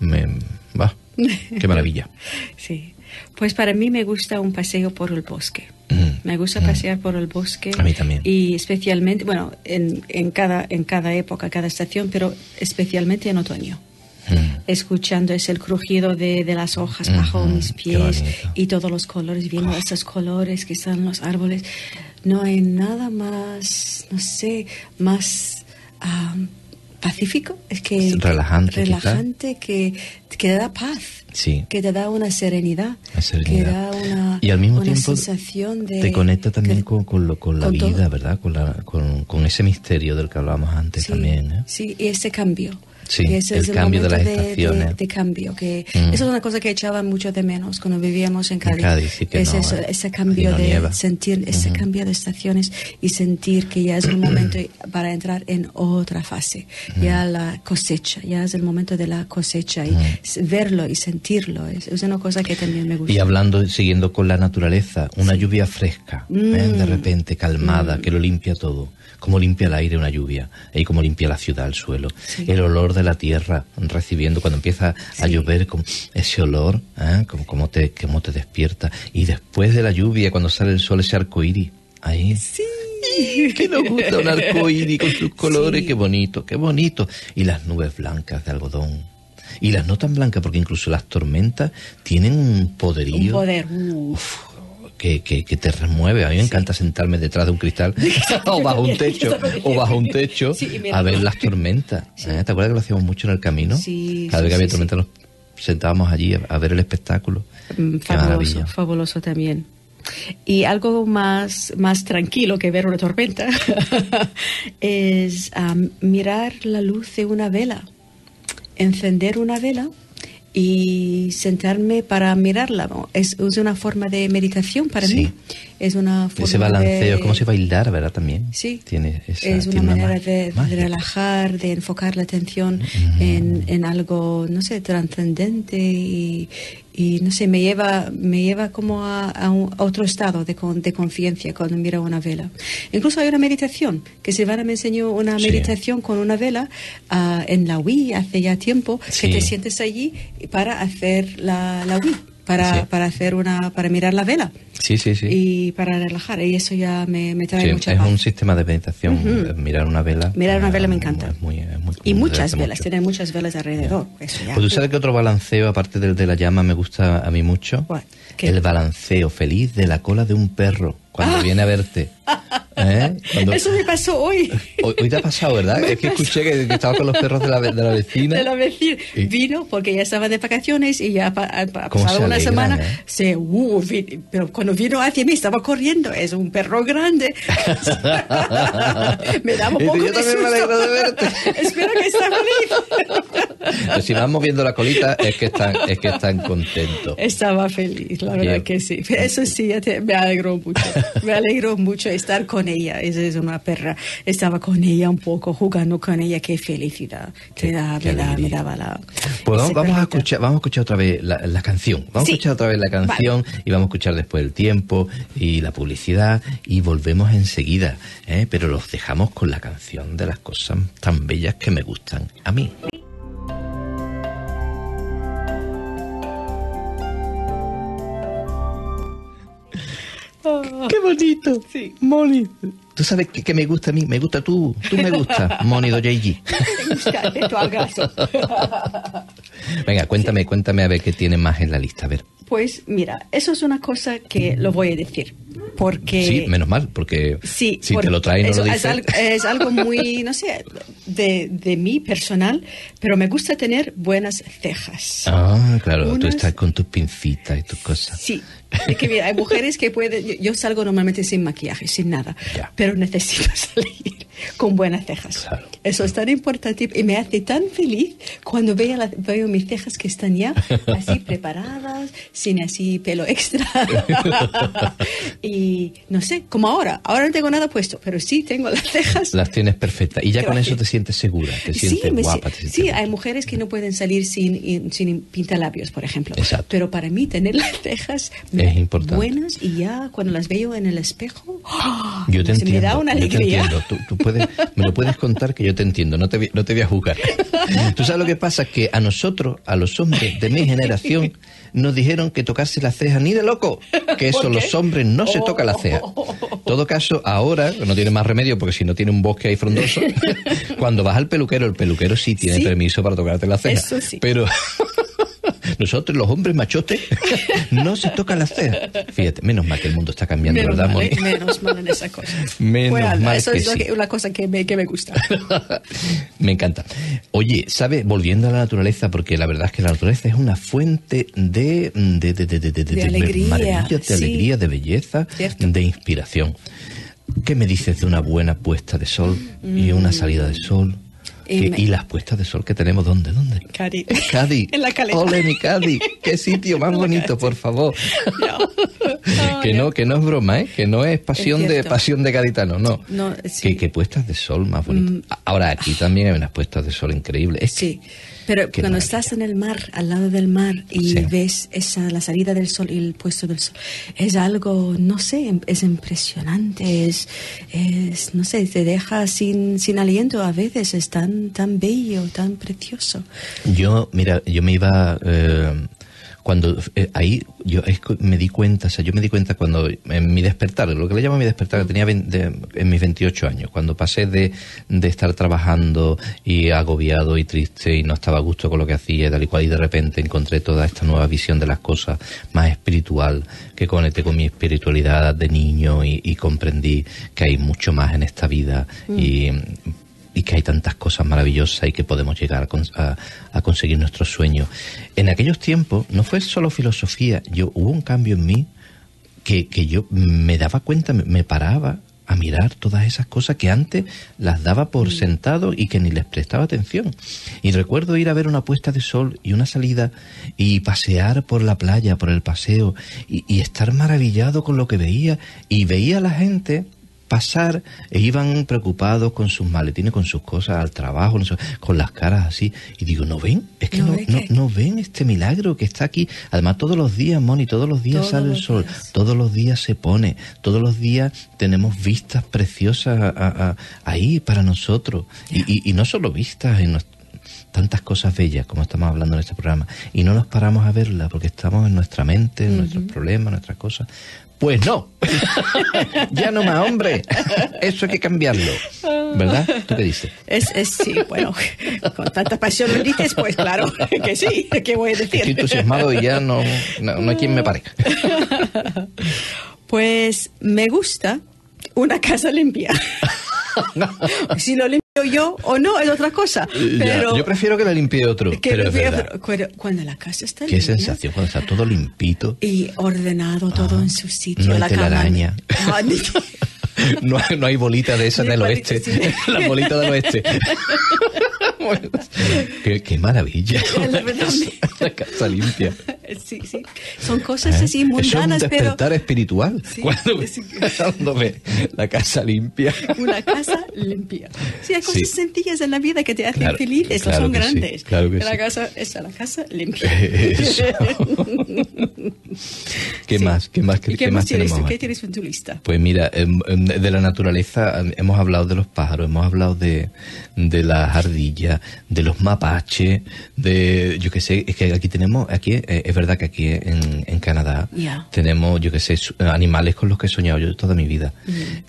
me... va, qué maravilla. Sí. Pues para mí me gusta un paseo por el bosque. Me gusta pasear por el bosque. A mí también. Y especialmente, bueno, en, en, cada, en cada época, cada estación, pero especialmente en otoño. Escuchando ese el crujido de, de las hojas bajo mis pies y todos los colores, viendo esos colores que están en los árboles. No hay nada más, no sé, más pacífico. Es que Es relajante, relajante que, que te da paz Sí. que te da una serenidad, que da una, y al mismo tiempo sensación de... te conecta también que- con, con lo, con la con todo. vida, ¿verdad? Con, la, con, con ese misterio del que hablábamos antes sí, también. ¿eh? sí, y ese cambio. Sí, Y ese el es cambio de las estaciones. De, cambio, que Mm. eso es una cosa que echaba mucho de menos cuando vivíamos en Cádiz. Cádiz, sí que es no, eso, ¿eh? ese cambio no de nieva. sentir, ese Ujú. cambio de estaciones y sentir que ya es un momento para entrar en otra fase. Ya la cosecha, ya es el momento de la cosecha y s- verlo y sentirlo. Es, es una cosa que también me gusta. Y hablando, siguiendo con la naturaleza, una lluvia fresca, ¿eh? Mm. de repente calmada, que lo limpia todo. Como limpia el aire una lluvia, y como limpia la ciudad, el suelo. Sí. El olor de la tierra recibiendo, cuando empieza a llover, como ese olor, ¿eh? como, como, te, como te despierta. Y después de la lluvia, cuando sale el sol, ese arco iris, ahí. Sí. que nos gusta un arco iris con sus colores, Sí. qué bonito, qué bonito. Y las nubes blancas de algodón. Y las no tan blancas, porque incluso las tormentas tienen un poderío Un poder. uf. Que, que, que te remueve. A mí me encanta sentarme detrás de un cristal o bajo un techo o bajo un techo Sí, a ver las tormentas. ¿eh? ¿Te acuerdas que lo hacíamos mucho en el camino? Sí, Cada vez que había tormenta nos sentábamos allí a, a ver el espectáculo. Mm, Fabuloso, fabuloso también. Y algo más, más tranquilo que ver una tormenta es um, mirar la luz de una vela, encender una vela y sentarme para mirarla. Es, es una forma de meditación para Sí. mí. Es una forma Ese balanceo, de- como si bailar, ¿verdad? También. Sí, Tiene esa, es una tiene manera ma- de, relajar, de enfocar la atención en, en algo, no sé, trascendente y, y, no sé, me lleva, me lleva como a, a un- a otro estado de, con- de conciencia cuando miro una vela. Incluso hay una meditación, que Silvana me enseñó una Sí. meditación con una vela ah, en la Wii hace ya tiempo, Sí. que te sientes allí para hacer la, la Wii. Para, Sí. para hacer una para mirar la vela Sí, sí, sí. y para relajar y eso ya me, me trae Sí, mucha es paz un sistema de meditación. Eh, Mirar una vela. Mirar una eh, vela me encanta. Es muy, es muy Y muchas velas, tienen muchas velas alrededor. Eso ya. Pues tú sabes que otro balanceo, aparte del de la llama, me gusta a mí mucho. El balanceo feliz de la cola de un perro cuando Ah. viene a verte. ¿Eh? Cuando- Eso me pasó hoy. Hoy, hoy te ha pasado, ¿verdad? Me es que pasó. escuché que, que estaba con los perros de la, de la vecina. De la vecina. Y- Vino porque ya estaba de vacaciones y ya ha pa- ¿Cómo pasado se una semana. eh? Se, uh, vi- pero cuando vino hacia mí estaba corriendo. Es un perro grande. me daba un Y poco yo de también me susto. alegro de verte. Espero que esté feliz. Si van moviendo la colita es que están, es que están contentos. Estaba feliz, la verdad Bien. que sí. Eso sí, me alegró mucho. Me alegró mucho estar con ella. Esa es una perra. Estaba con ella un poco, jugando con ella. Qué felicidad. Te da, me, da, me daba la. Pues vamos, vamos a escuchar, vamos a escuchar otra vez la, la canción. Vamos Sí. a escuchar otra vez la canción y vamos a escuchar después el tiempo y la publicidad y volvemos enseguida. ¿eh? Pero los dejamos con la canción de las cosas tan bellas que me gustan a mí. ¡Qué bonito! Sí. Moni. ¿Tú sabes qué, qué me gusta a mí? Me gusta tú. Tú me gusta, Moni al gaso. Venga, cuéntame, cuéntame a ver qué tiene más en la lista. A ver. Pues mira, eso es una cosa que lo voy a decir. Porque. Sí, menos mal, porque Sí, si por- te lo trae y no eso lo es, dices. algo, es algo muy, no sé, de, de mí personal, pero me gusta tener buenas cejas. Ah, claro, tú estás con tus pincitas y tus cosas. Sí, es que mira, hay mujeres que pueden, yo, yo salgo normalmente sin maquillaje, sin nada, pero necesito salir con buenas cejas. Claro. Eso es tan importante y me hace tan feliz cuando veo, la- veo mis cejas que están ya así preparadas, sin así pelo extra. y no sé, como ahora, ahora no tengo nada puesto, pero sí tengo las cejas. Las tienes perfectas. Y ya con Gracias. eso te sientes segura, te Sí, sientes si- guapa. te sientes sí, guapa. hay mujeres que no pueden salir sin, sin pintalabios, por ejemplo. Exacto. Pero para mí tener las cejas Es importante. buenas y ya cuando las veo en el espejo, ¡ah! Yo te se entiendo. me da una yo te alegría. entiendo. Tú, tú puedes, me lo puedes contar que yo te entiendo. No te, voy- no te voy a juzgar. Tú sabes lo que pasa que a nosotros, a los hombres de mi generación, nos dijeron que tocarse las cejas ni de loco. Que eso los hombres no se Oh. tocan las cejas. En todo caso, ahora no tiene más remedio porque si no tiene un bosque ahí frondoso, cuando vas al peluquero, el peluquero sí tiene Sí. permiso para tocarte las cejas. Eso sí. Pero nosotros los hombres machotes no se tocan las cejas. Fíjate, menos mal que el mundo está cambiando, Menos ¿verdad, mal? ¿eh? Menos mal en esa cosa. Menos Bueno, mal eso que es sí. una cosa que me, que me gusta. Me encanta. Oye, ¿sabes? Volviendo a la naturaleza, porque la verdad es que la naturaleza es una fuente de, de, de, de, de, de- alegría, de sí. alegría, de belleza, Cierto. de inspiración. ¿Qué me dices de una buena puesta de sol y una salida de sol? Y Que- me- y las puestas de sol que tenemos, ¿dónde? ¿Dónde? Cádiz. Cádiz. En la caleta. Ole, mi Cádiz. Qué sitio más bonito, por favor. Que no, que no es broma, ¿eh? Que no es pasión Es de pasión de gaditano, no. No, sí. que, que puestas de sol más bonitas. Ahora aquí también hay unas puestas de sol increíbles. Es que- Sí, pero Qué cuando maravilla. estás en el mar, al lado del mar, y Sí. ves esa, la salida del sol y el puesto del sol, es algo, no sé, em- es impresionante, es, es no sé, te deja sin, sin aliento a veces, es tan, tan bello, tan precioso. Yo, mira, yo me iba eh, cuando eh, ahí yo es me di cuenta, o sea, yo me di cuenta cuando en mi despertar, lo que le llamo mi despertar, que tenía 20 en mis 28 años, cuando pasé de, de estar trabajando y agobiado y triste y no estaba a gusto con lo que hacía y tal y cual, y de repente encontré toda esta nueva visión de las cosas más espiritual, que conecté con mi espiritualidad de niño y, comprendí que hay mucho más en esta vida y y que hay tantas cosas maravillosas y que podemos llegar a, a- a conseguir nuestros sueños. En aquellos tiempos no fue solo filosofía, yo hubo un cambio en mí que, que yo me daba cuenta, me, me paraba a mirar todas esas cosas que antes las daba por sentado y que ni les prestaba atención. Y recuerdo ir a ver una puesta de sol y una salida y pasear por la playa, por el paseo y, y estar maravillado con lo que veía y veía a la gente pasar e iban preocupados con sus maletines, con sus cosas al trabajo, con las caras así. Y digo, ¿no ven? Es que No no, no, que- no ven este milagro que está aquí. Además, todos los días, Moni, todos los días Todos sale el sol, días. todos los días se pone, todos los días tenemos vistas preciosas a- a- a- ahí para nosotros. Y, y- y no solo vistas, en tantas cosas bellas como estamos hablando en este programa. Y no nos paramos a verlas porque estamos en nuestra mente, en nuestros problemas, nuestras cosas. Pues no, ya no más, hombre. Eso hay que cambiarlo. ¿Verdad? ¿Tú qué dices? Es, es sí, bueno, con tanta pasión lo dices, pues claro que sí, ¿qué voy a decir? Estoy entusiasmado y ya no, no, no hay quien me pare. Pues me gusta una casa limpia. si lo limpio yo o no es otra cosa. Ya, Pero yo prefiero que la limpie otro, pero es verdad. pero cuando la casa está Qué limpia sensación cuando está todo limpito. y ordenado todo en su sitio, no hay la telaraña. Ah, No, hay- no hay bolita de esa Ni del oeste. sí. La bolita del oeste. Qué, qué maravilla. La verdad, La casa limpia. sí, sí. Son cosas así ¿Eh? Eso es un mundanas, pero despertar espiritual. Sí, cuando, sí. cuando ve la casa limpia. una casa limpia. Sí, hay cosas Sí. sencillas en la vida que te hacen Claro, felices, claro no son grandes. claro que la casa, esa, la casa limpia. Eso. ¿Qué más? ¿Qué más, ¿Y qué, qué, más tienes, tenemos? ¿Qué tienes en tu lista? Pues mira, em, em, de la naturaleza em, hemos hablado de los pájaros, hemos hablado de, de las ardillas, de los mapaches, de, yo qué sé, es que aquí tenemos, aquí eh, es verdad que aquí en, en Canadá Ya. tenemos, yo qué sé, su- animales con los que he soñado yo toda mi vida.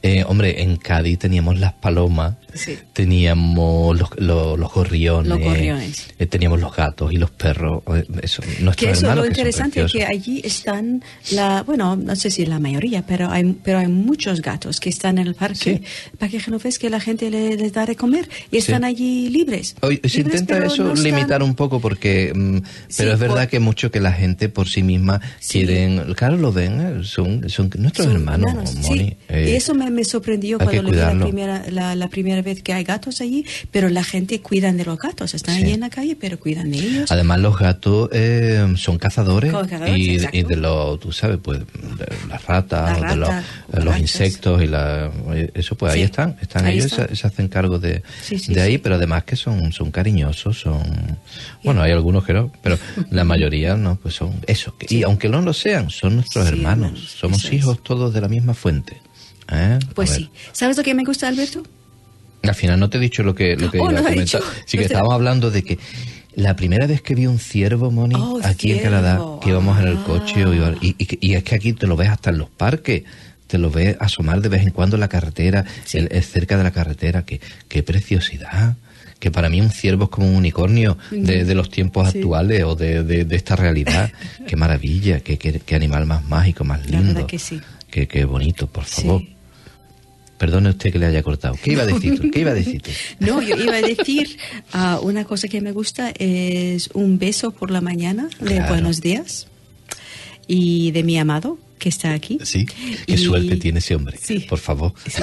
Eh, hombre, en Cádiz teníamos las palomas, Sí. teníamos los, los, los gorriones, Los gorriones. eh, teníamos los gatos y los perros, eh, eso, Que eso lo que interesante es que allí están la, bueno, no sé si la mayoría, pero hay, pero hay muchos gatos que están en el parque, parque genovés que la gente le- les da de comer y están allí libres. Hoy se Libres, intenta eso no están- limitar un poco porque, mm, pero es verdad por- que mucho que la gente por sí misma Sí. quieren, claro, lo ven, eh, son, son nuestros Son hermanos, Moni. eh, y eso me, me sorprendió cuando lo vi la primera, la, la primera vez que hay gatos allí, pero la gente cuidan de los gatos, están allí en la calle, pero cuidan de ellos. Además, los gatos eh, son cazadores, y, de los, tú sabes, pues, de las ratas, Las o de los, insectos y la, eso, pues ahí están, están ahí ellos, están. Se, hacen cargo de, de ahí, pero además que son, son cariñosos, son, bueno, hay algunos que no, pero la mayoría no, pues son eso. que- Y aunque no lo sean, son nuestros Sí, hermanos, hermanos, somos eso es. hijos todos de la misma fuente. ¿eh? Pues sí. ¿Sabes lo que me gusta, Alberto? Al final no te he dicho lo que, lo que Oh, iba no a comentar. Sí No que estábamos hablando de que la primera vez que vi un ciervo, Moni, Oh, aquí en ciervo. Canadá, que íbamos en el Ah. coche, o iba- y, y y es que aquí te lo ves hasta en los parques, te lo ves asomar de vez en cuando en la carretera, Sí. el- es cerca de la carretera, que, qué preciosidad. Que para mí un ciervo es como un unicornio de, de los tiempos Sí. actuales o de, de- de esta realidad. qué maravilla, qué, qué- qué animal más mágico, más lindo. que sí. Qué, qué bonito, por Sí. favor. Perdone usted que le haya cortado. ¿Qué iba a decir tú? ¿Qué iba a decir tú? No, yo iba a decir, ah, una cosa que me gusta es un beso por la mañana de Claro. buenos días y de mi amado que está aquí. Sí, qué Y- suerte tiene ese hombre. Sí. Por favor. Sí.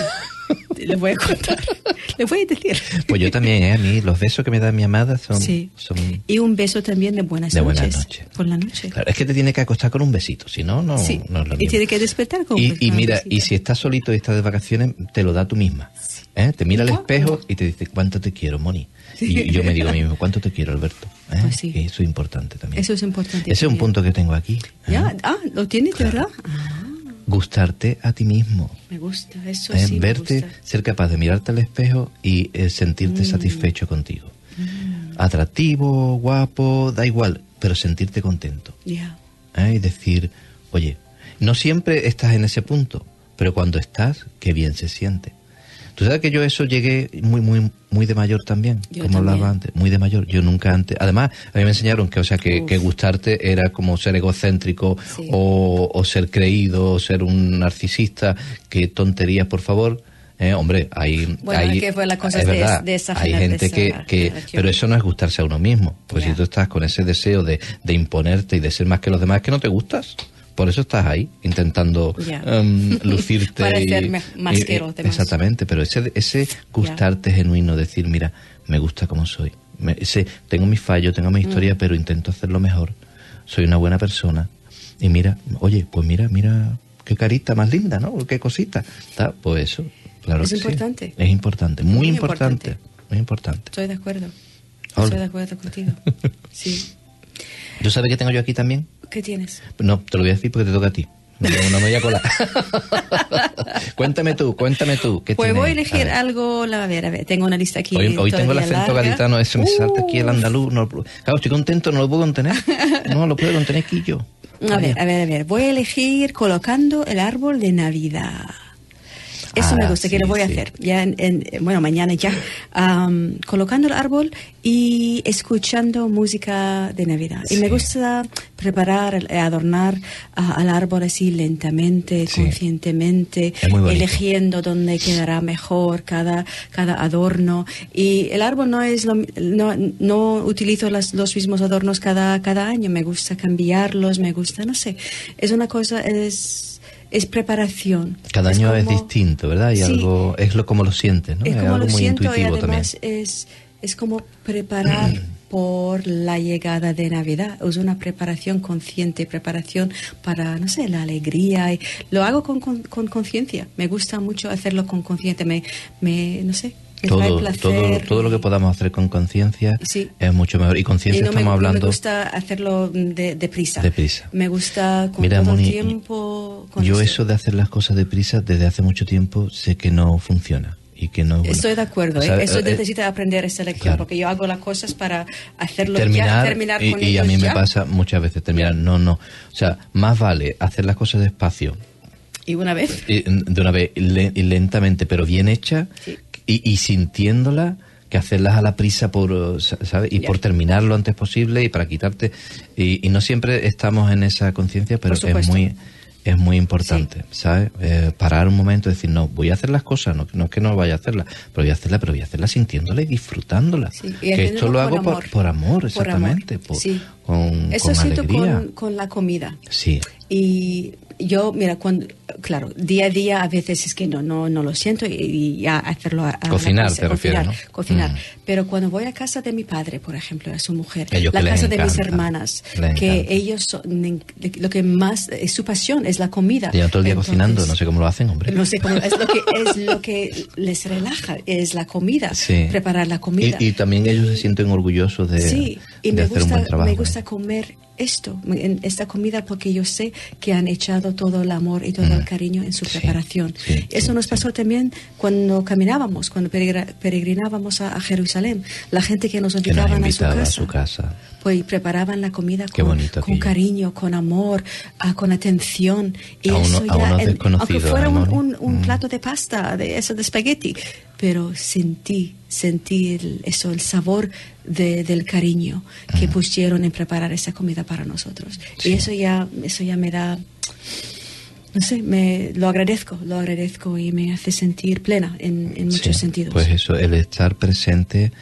Le voy a contar, le voy a decir. Pues yo también, ¿eh? A mí los besos que me da mi amada son... Sí. son Y un beso también de buenas De noches. buenas noches. Por la noche. Claro, es que te tiene que acostar con un besito, si no, no, sí. no es lo y mismo. tiene que despertar con Y, con y un mira, besito. y si estás solito y estás de vacaciones, te lo da tú misma. ¿Eh? Te mira al espejo y te dice, ¿cuánto te quiero, Moni? Y, yo me digo a mí mismo, ¿cuánto te quiero, Alberto? ¿Eh? Pues sí. Que eso es importante también. Eso es importante. Ese es un punto que tengo aquí. ¿eh? Ya, ah, lo tienes, ¿verdad? Ah, Gustarte a ti mismo. me gusta, eso sí. me Verte, gusta. ser capaz de mirarte al espejo y sentirte Mm. satisfecho contigo. Atractivo, guapo, da igual, pero sentirte contento. Ya. Y decir, oye, no siempre estás en ese punto, pero cuando estás, qué bien se siente. Tú sabes que yo eso llegué muy, muy, muy de mayor también, Yo como hablaba antes, muy de mayor. Yo nunca antes, además, a mí me enseñaron que, o sea, que, gustarte era como ser egocéntrico Sí. o, o ser creído o ser un narcisista. Qué tonterías, por favor. Eh, hombre, hay, Bueno, hay- que fue la cosa es de- verdad, de esa hay gente que, que pero eso no es gustarse a uno mismo, pues Ya. si tú estás con ese deseo de, de imponerte y de ser más que los demás, es que no te gustas. Por eso estás ahí, intentando em, lucirte. Más y- que demás. Exactamente, pero ese, ese gustarte genuino, decir, mira, me gusta como soy. Me- ese, tengo mis fallos, tengo mi Mm. historia, pero intento hacerlo mejor. Soy una buena persona. Y mira, oye, pues mira, mira, qué carita más linda, ¿no? Qué cosita. Está, Pues eso, claro Es que sí. importante. Es importante, muy, Muy importante, importante. Muy importante. Estoy de acuerdo. Hola. Estoy de acuerdo contigo. Sí. ¿Yo sabes qué tengo yo aquí también? ¿Qué tienes? No, te lo voy a decir porque te toca a ti. Me voy a colar. cuéntame tú, cuéntame tú. ¿qué Pues tienes? voy a A elegir ver. algo, la- a ver, a ver, tengo una lista aquí. Hoy, hoy tengo el acento larga. gaditano, ese me salta aquí el Uh, andaluz. No, claro, estoy contento, no lo puedo contener. No lo puedo contener aquí yo. A ver, a ver, a ver. Voy a elegir colocando el árbol de Navidad. Eso Ah, me gusta, que lo voy a sí. hacer. Ya en, en- bueno, mañana ya. Colocando el árbol y escuchando música de Navidad. Y me gusta preparar, eh, adornar ah, al árbol así lentamente, conscientemente, eligiendo dónde quedará mejor cada, cada adorno. Y el árbol no es lo, no, no utilizo las- los mismos adornos cada, cada año, me gusta cambiarlos, me gusta, no sé, es una cosa, es, es preparación. Cada Es año es distinto, ¿verdad? Y Sí. algo, es lo como lo sientes, ¿no? Es como algo lo muy siento y intuitivo además es, es como preparar por la llegada de Navidad. Es una preparación consciente, preparación para, no sé, la alegría. Y lo hago con con- con conciencia. Me gusta mucho hacerlo con conciencia. Me, me, no sé, Todo, todo, todo lo que podamos hacer con conciencia Sí. es mucho mejor. Y conciencia no me, estamos me hablando. gusta hacerlo de, deprisa. Deprisa. Me gusta con Mira, todo Moni, tiempo. con Yo esto. eso de hacer las cosas deprisa desde hace mucho tiempo sé que no funciona y que no. bueno, Estoy de acuerdo, o sea, ¿eh? eso eh, necesita aprender esta lección, claro. porque yo hago las cosas para hacerlo terminar, ya, terminar y, con y a mí me ya. pasa muchas veces terminar no no o sea más vale hacer las cosas despacio Y una vez. y, de una vez y lentamente pero bien hecha Sí. Y, y sintiéndola que hacerlas a la prisa por sa- ¿sabes? y por terminar lo antes posible y para quitarte y, y no siempre estamos en esa conciencia pero es muy es muy importante, ¿sabes? Eh, parar un momento y decir, no, voy a hacer las cosas, no, no es que no vaya a hacerlas, pero voy a hacerlas, pero voy a hacerlas sintiéndola y disfrutándola. Sí, y que esto lo hago por, amor. por amor, Por exactamente, amor, sí. con, Eso con siento alegría. con, con la comida. Sí, Y yo, mira, cuando, claro, día a día a veces es que no, no, no lo siento y, y ya hacerlo a, a Cocinar, prisa, te refieres, cocinar, ¿no? cocinar. Mm. Pero cuando voy a casa de mi padre, por ejemplo, a su mujer, Ellos la casa de mis hermanas, que ellos son, lo que más es su pasión es la comida. llevan todo el día Entonces, cocinando, no sé cómo lo hacen, hombre. No sé cómo, es lo que es lo que les relaja, es la comida, Sí. preparar la comida. Y, y también ellos se sienten orgullosos de, sí, y de me hacer un gusta, buen trabajo. me ¿eh? gusta comer esto, en esta comida, porque yo sé que han echado todo el amor y todo el Mm. cariño en su Sí, preparación. sí, Eso sí, nos pasó también cuando caminábamos, cuando peregrinábamos a, a Jerusalén. La gente que nos que nos invitaban invitaba a a su su casa. casa. Pues preparaban la comida con, con cariño, con amor, ah, con atención. Y A uno- eso a ya, unos en- aunque desconocidos, fuera un, un- un Mm. plato de pasta, de eso de espagueti, pero sentí, sentí el- eso, el sabor de- del cariño que pusieron en preparar esa comida para nosotros. Sí. Y eso ya, eso ya me da, no sé, me, lo agradezco, lo agradezco y me hace sentir plena en, en muchos Sí, sentidos. Pues eso, el estar presente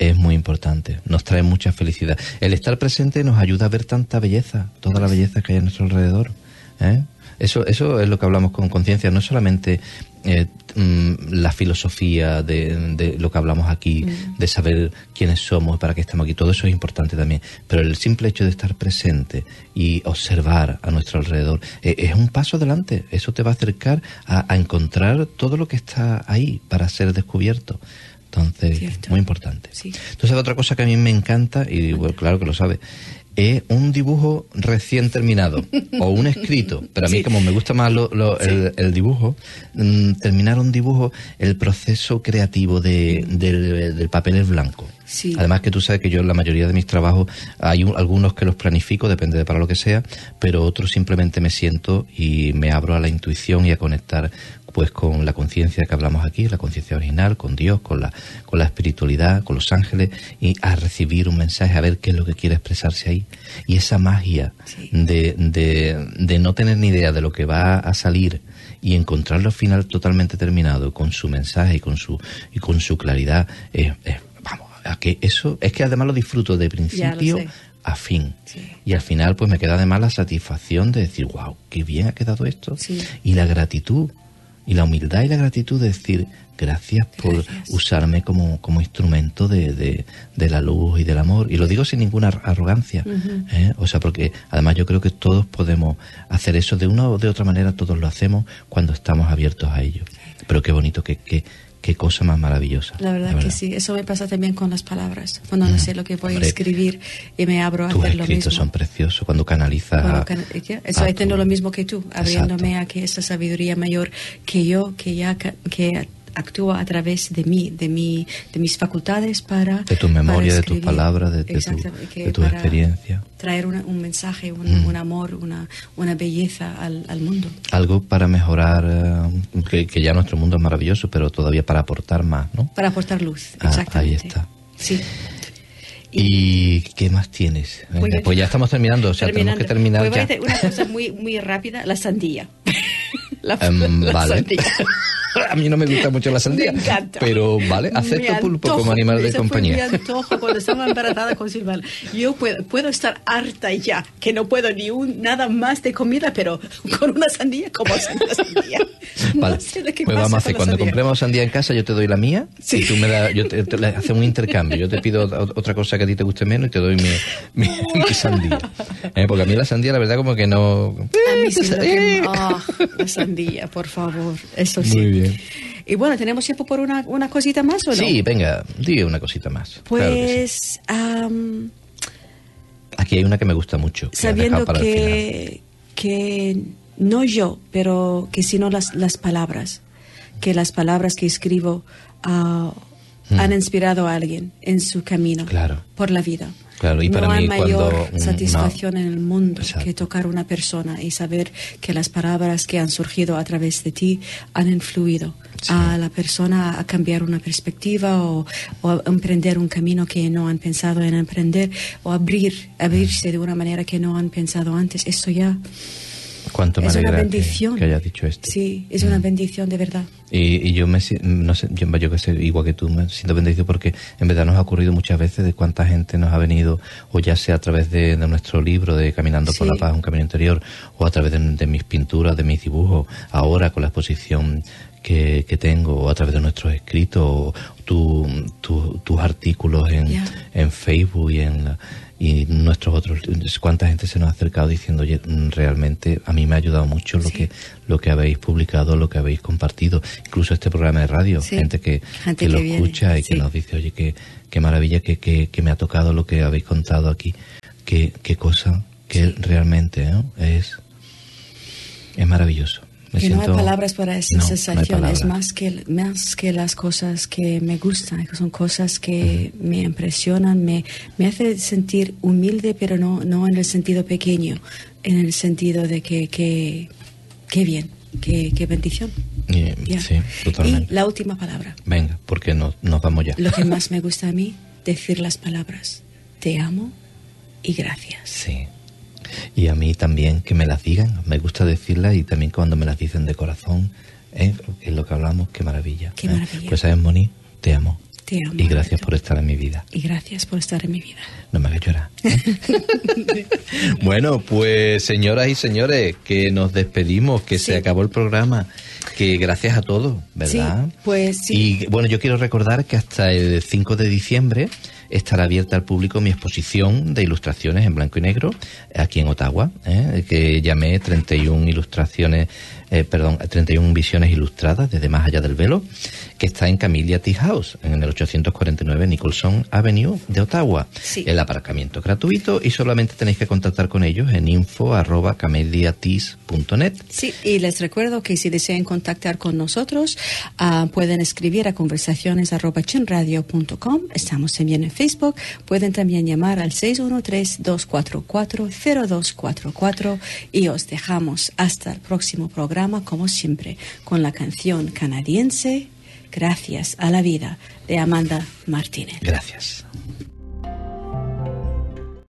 es muy importante, nos trae mucha felicidad. El estar presente nos ayuda a ver tanta belleza, toda la belleza que hay a nuestro alrededor. ¿eh? Eso, eso es lo que hablamos con conciencia, no solamente eh, mm, la filosofía de, de lo que hablamos aquí, de saber quiénes somos, para qué estamos aquí, todo eso es importante también, pero el simple hecho de estar presente y observar a nuestro alrededor eh, es un paso adelante, eso te va a acercar a, a encontrar todo lo que está ahí para ser descubierto. Entonces, Cierto. muy importante. Sí. Entonces, otra cosa que a mí me encanta, y bueno, claro que lo sabe, es un dibujo recién terminado o un escrito. Pero a mí, Sí. como me gusta más lo- lo- el, el dibujo, mm, terminar un dibujo, el proceso creativo de, del, del papel es blanco. Sí. Además que tú sabes que yo en la mayoría de mis trabajos hay un- algunos que los planifico, depende de para lo que sea, pero otros simplemente me siento y me abro a la intuición y a conectar pues con la conciencia que hablamos aquí, la conciencia original, con Dios, con la, con la espiritualidad, con los ángeles, y a recibir un mensaje, a ver qué es lo que quiere expresarse ahí. Y esa magia Sí. de, de, de no tener ni idea de lo que va a salir y encontrarlo al final totalmente terminado con su mensaje y con su, y con su claridad, es- a que eso, es que además lo disfruto de principio afín. Sí. Y al final pues me queda además la satisfacción de decir, wow, qué bien ha quedado esto. Sí. Y la gratitud, y la humildad y la gratitud de decir, gracias por Gracias. usarme como, como instrumento de, de- de la luz y del amor. Y lo digo sin ninguna ar- arrogancia. ¿eh? O sea, porque además yo creo que todos podemos hacer eso de una o de otra manera, todos lo hacemos cuando estamos abiertos a ello. Pero qué bonito, qué, qué cosa más maravillosa. La verdad que sí, eso me pasa también con las palabras. Cuando no sé lo que voy Hombre, a escribir y me abro a Tus hacer lo mismo. escritos son preciosos cuando canalizas. A- can-. Eso a haciendo tu- lo mismo que tú, abriéndome Exacto. a que esa sabiduría mayor que yo, que ya que actúa a través de mí, de mi, de mis facultades para De tu memoria, para de tus escribir. palabras, de, de tu, Exacto, de tu experiencia. Traer una- un mensaje, un, Mm. un amor, una, una belleza al, al mundo. Algo para mejorar, eh, que, que ya nuestro mundo es maravilloso, pero todavía para aportar más, ¿no? Para aportar luz, Ah, exactamente. ahí está. Sí. ¿Y qué más tienes? Venga, pues ya estamos terminando, o sea, tenemos que terminar Pues voy a ya. hacer una cosa muy, muy rápida, la sandía. la, Em, la vale. sandía. A mí no me gusta mucho la sandía. Me encanta. Pero vale, acepto pulpo como animal de fue compañía. mi antojo cuando estaba embarazada con Silvana. Yo puedo, puedo estar harta ya, que no puedo ni un, nada más de comida, pero con una sandía, como una sandía. No Vale, sé pues pasa vamos a hacer, cuando sandía. compremos sandía en casa, yo te doy la mía Sí. y tú me das, yo te, te- le hacemos un intercambio. Yo te pido ot- otra cosa que a ti te guste menos y te doy mi, mi, mi sandía. Eh, Porque a mí la sandía, la verdad, como que no... A mí sí, lo que- Eh. la sandía, por favor, eso sí. Muy bien. Y bueno, ¿tenemos tiempo por una, una cosita más o no? Sí, venga, di una cosita más. Claro que sí. Pues, Aquí hay una que me gusta mucho. que sabiendo para que, que no yo, pero que sino las, las palabras, que las palabras que escribo ah, han inspirado a alguien en su camino. Claro. por la vida. Claro, y no para hay mí mayor cuando un- satisfacción en el mundo Exacto. que tocar una persona y saber que las palabras que han surgido a través de ti han influido Sí. a la persona a cambiar una perspectiva o, o a emprender un camino que no han pensado en emprender o abrir, abrirse de una manera que no han pensado antes. Eso ya Cuánto me es una alegra bendición. Que, hayas dicho esto. Sí, es una bendición de verdad. Y, y yo me no sé, yo, yo que sé, igual que tú, me siento bendecido porque en verdad nos ha ocurrido muchas veces de cuánta gente nos ha venido, o ya sea a través de, de nuestro libro de Caminando por Sí. la Paz, un camino interior, o a través de, de mis pinturas, de mis dibujos, ahora con la exposición que, que tengo, o a través de nuestros escritos, o tu- tu- tus artículos en, en Facebook y en la- y nuestros otros cuánta gente se nos ha acercado diciendo oye realmente a mí me ha ayudado mucho lo Sí. que lo que habéis publicado lo que habéis compartido incluso este programa de radio Sí. gente que, Gente que lo viene, escucha y que nos dice oye qué, qué maravilla que, que, que me ha tocado lo que habéis contado aquí qué, qué cosa que realmente ¿no? es es maravilloso Me que no hay siento- palabras para esa No, no sensación, es palabras. más que, más que las cosas que me gustan, que son cosas que me impresionan, me, me hace sentir humilde, pero no, no en el sentido pequeño, en el sentido de que, que, qué bien, qué, qué bendición. Y- Ya. sí totalmente Y la última palabra, venga porque nos, nos vamos ya lo que más me gusta a mí, decir las palabras, te amo y gracias. Sí. Y a mí también que me las digan, me gusta decirlas y también cuando me las dicen de corazón, ¿eh? es lo que hablamos, qué maravilla. Qué ¿eh? Pues sabes, Moni, te amo. Te amo, Y gracias Alberto. por estar en mi vida. Y gracias por estar en mi vida. No me hagas llorar. ¿eh? bueno, pues señoras y señores, que nos despedimos, que Sí. se acabó el programa, que gracias a todos, ¿verdad? Sí, pues sí. Y bueno, yo quiero recordar que hasta el 5 de diciembre estará abierta al público mi exposición de ilustraciones en blanco y negro aquí en Ottawa, ¿eh? que llamé 31 ilustraciones, eh, perdón, 31 visiones ilustradas desde más allá del velo, que está en Camellia Tea House, en el 849 Nicholson Avenue de Ottawa. Sí. El aparcamiento es gratuito y solamente tenéis que contactar con ellos en info arroba cameliateas.net. Sí, y les recuerdo que si desean contactar con nosotros, ah, pueden escribir a conversaciones.chinradio.com. Estamos también en Facebook. Pueden también llamar al 613-244-0244 y os dejamos hasta el próximo programa, como siempre, con la canción canadiense Gracias a la vida de Amanda Martínez. Gracias.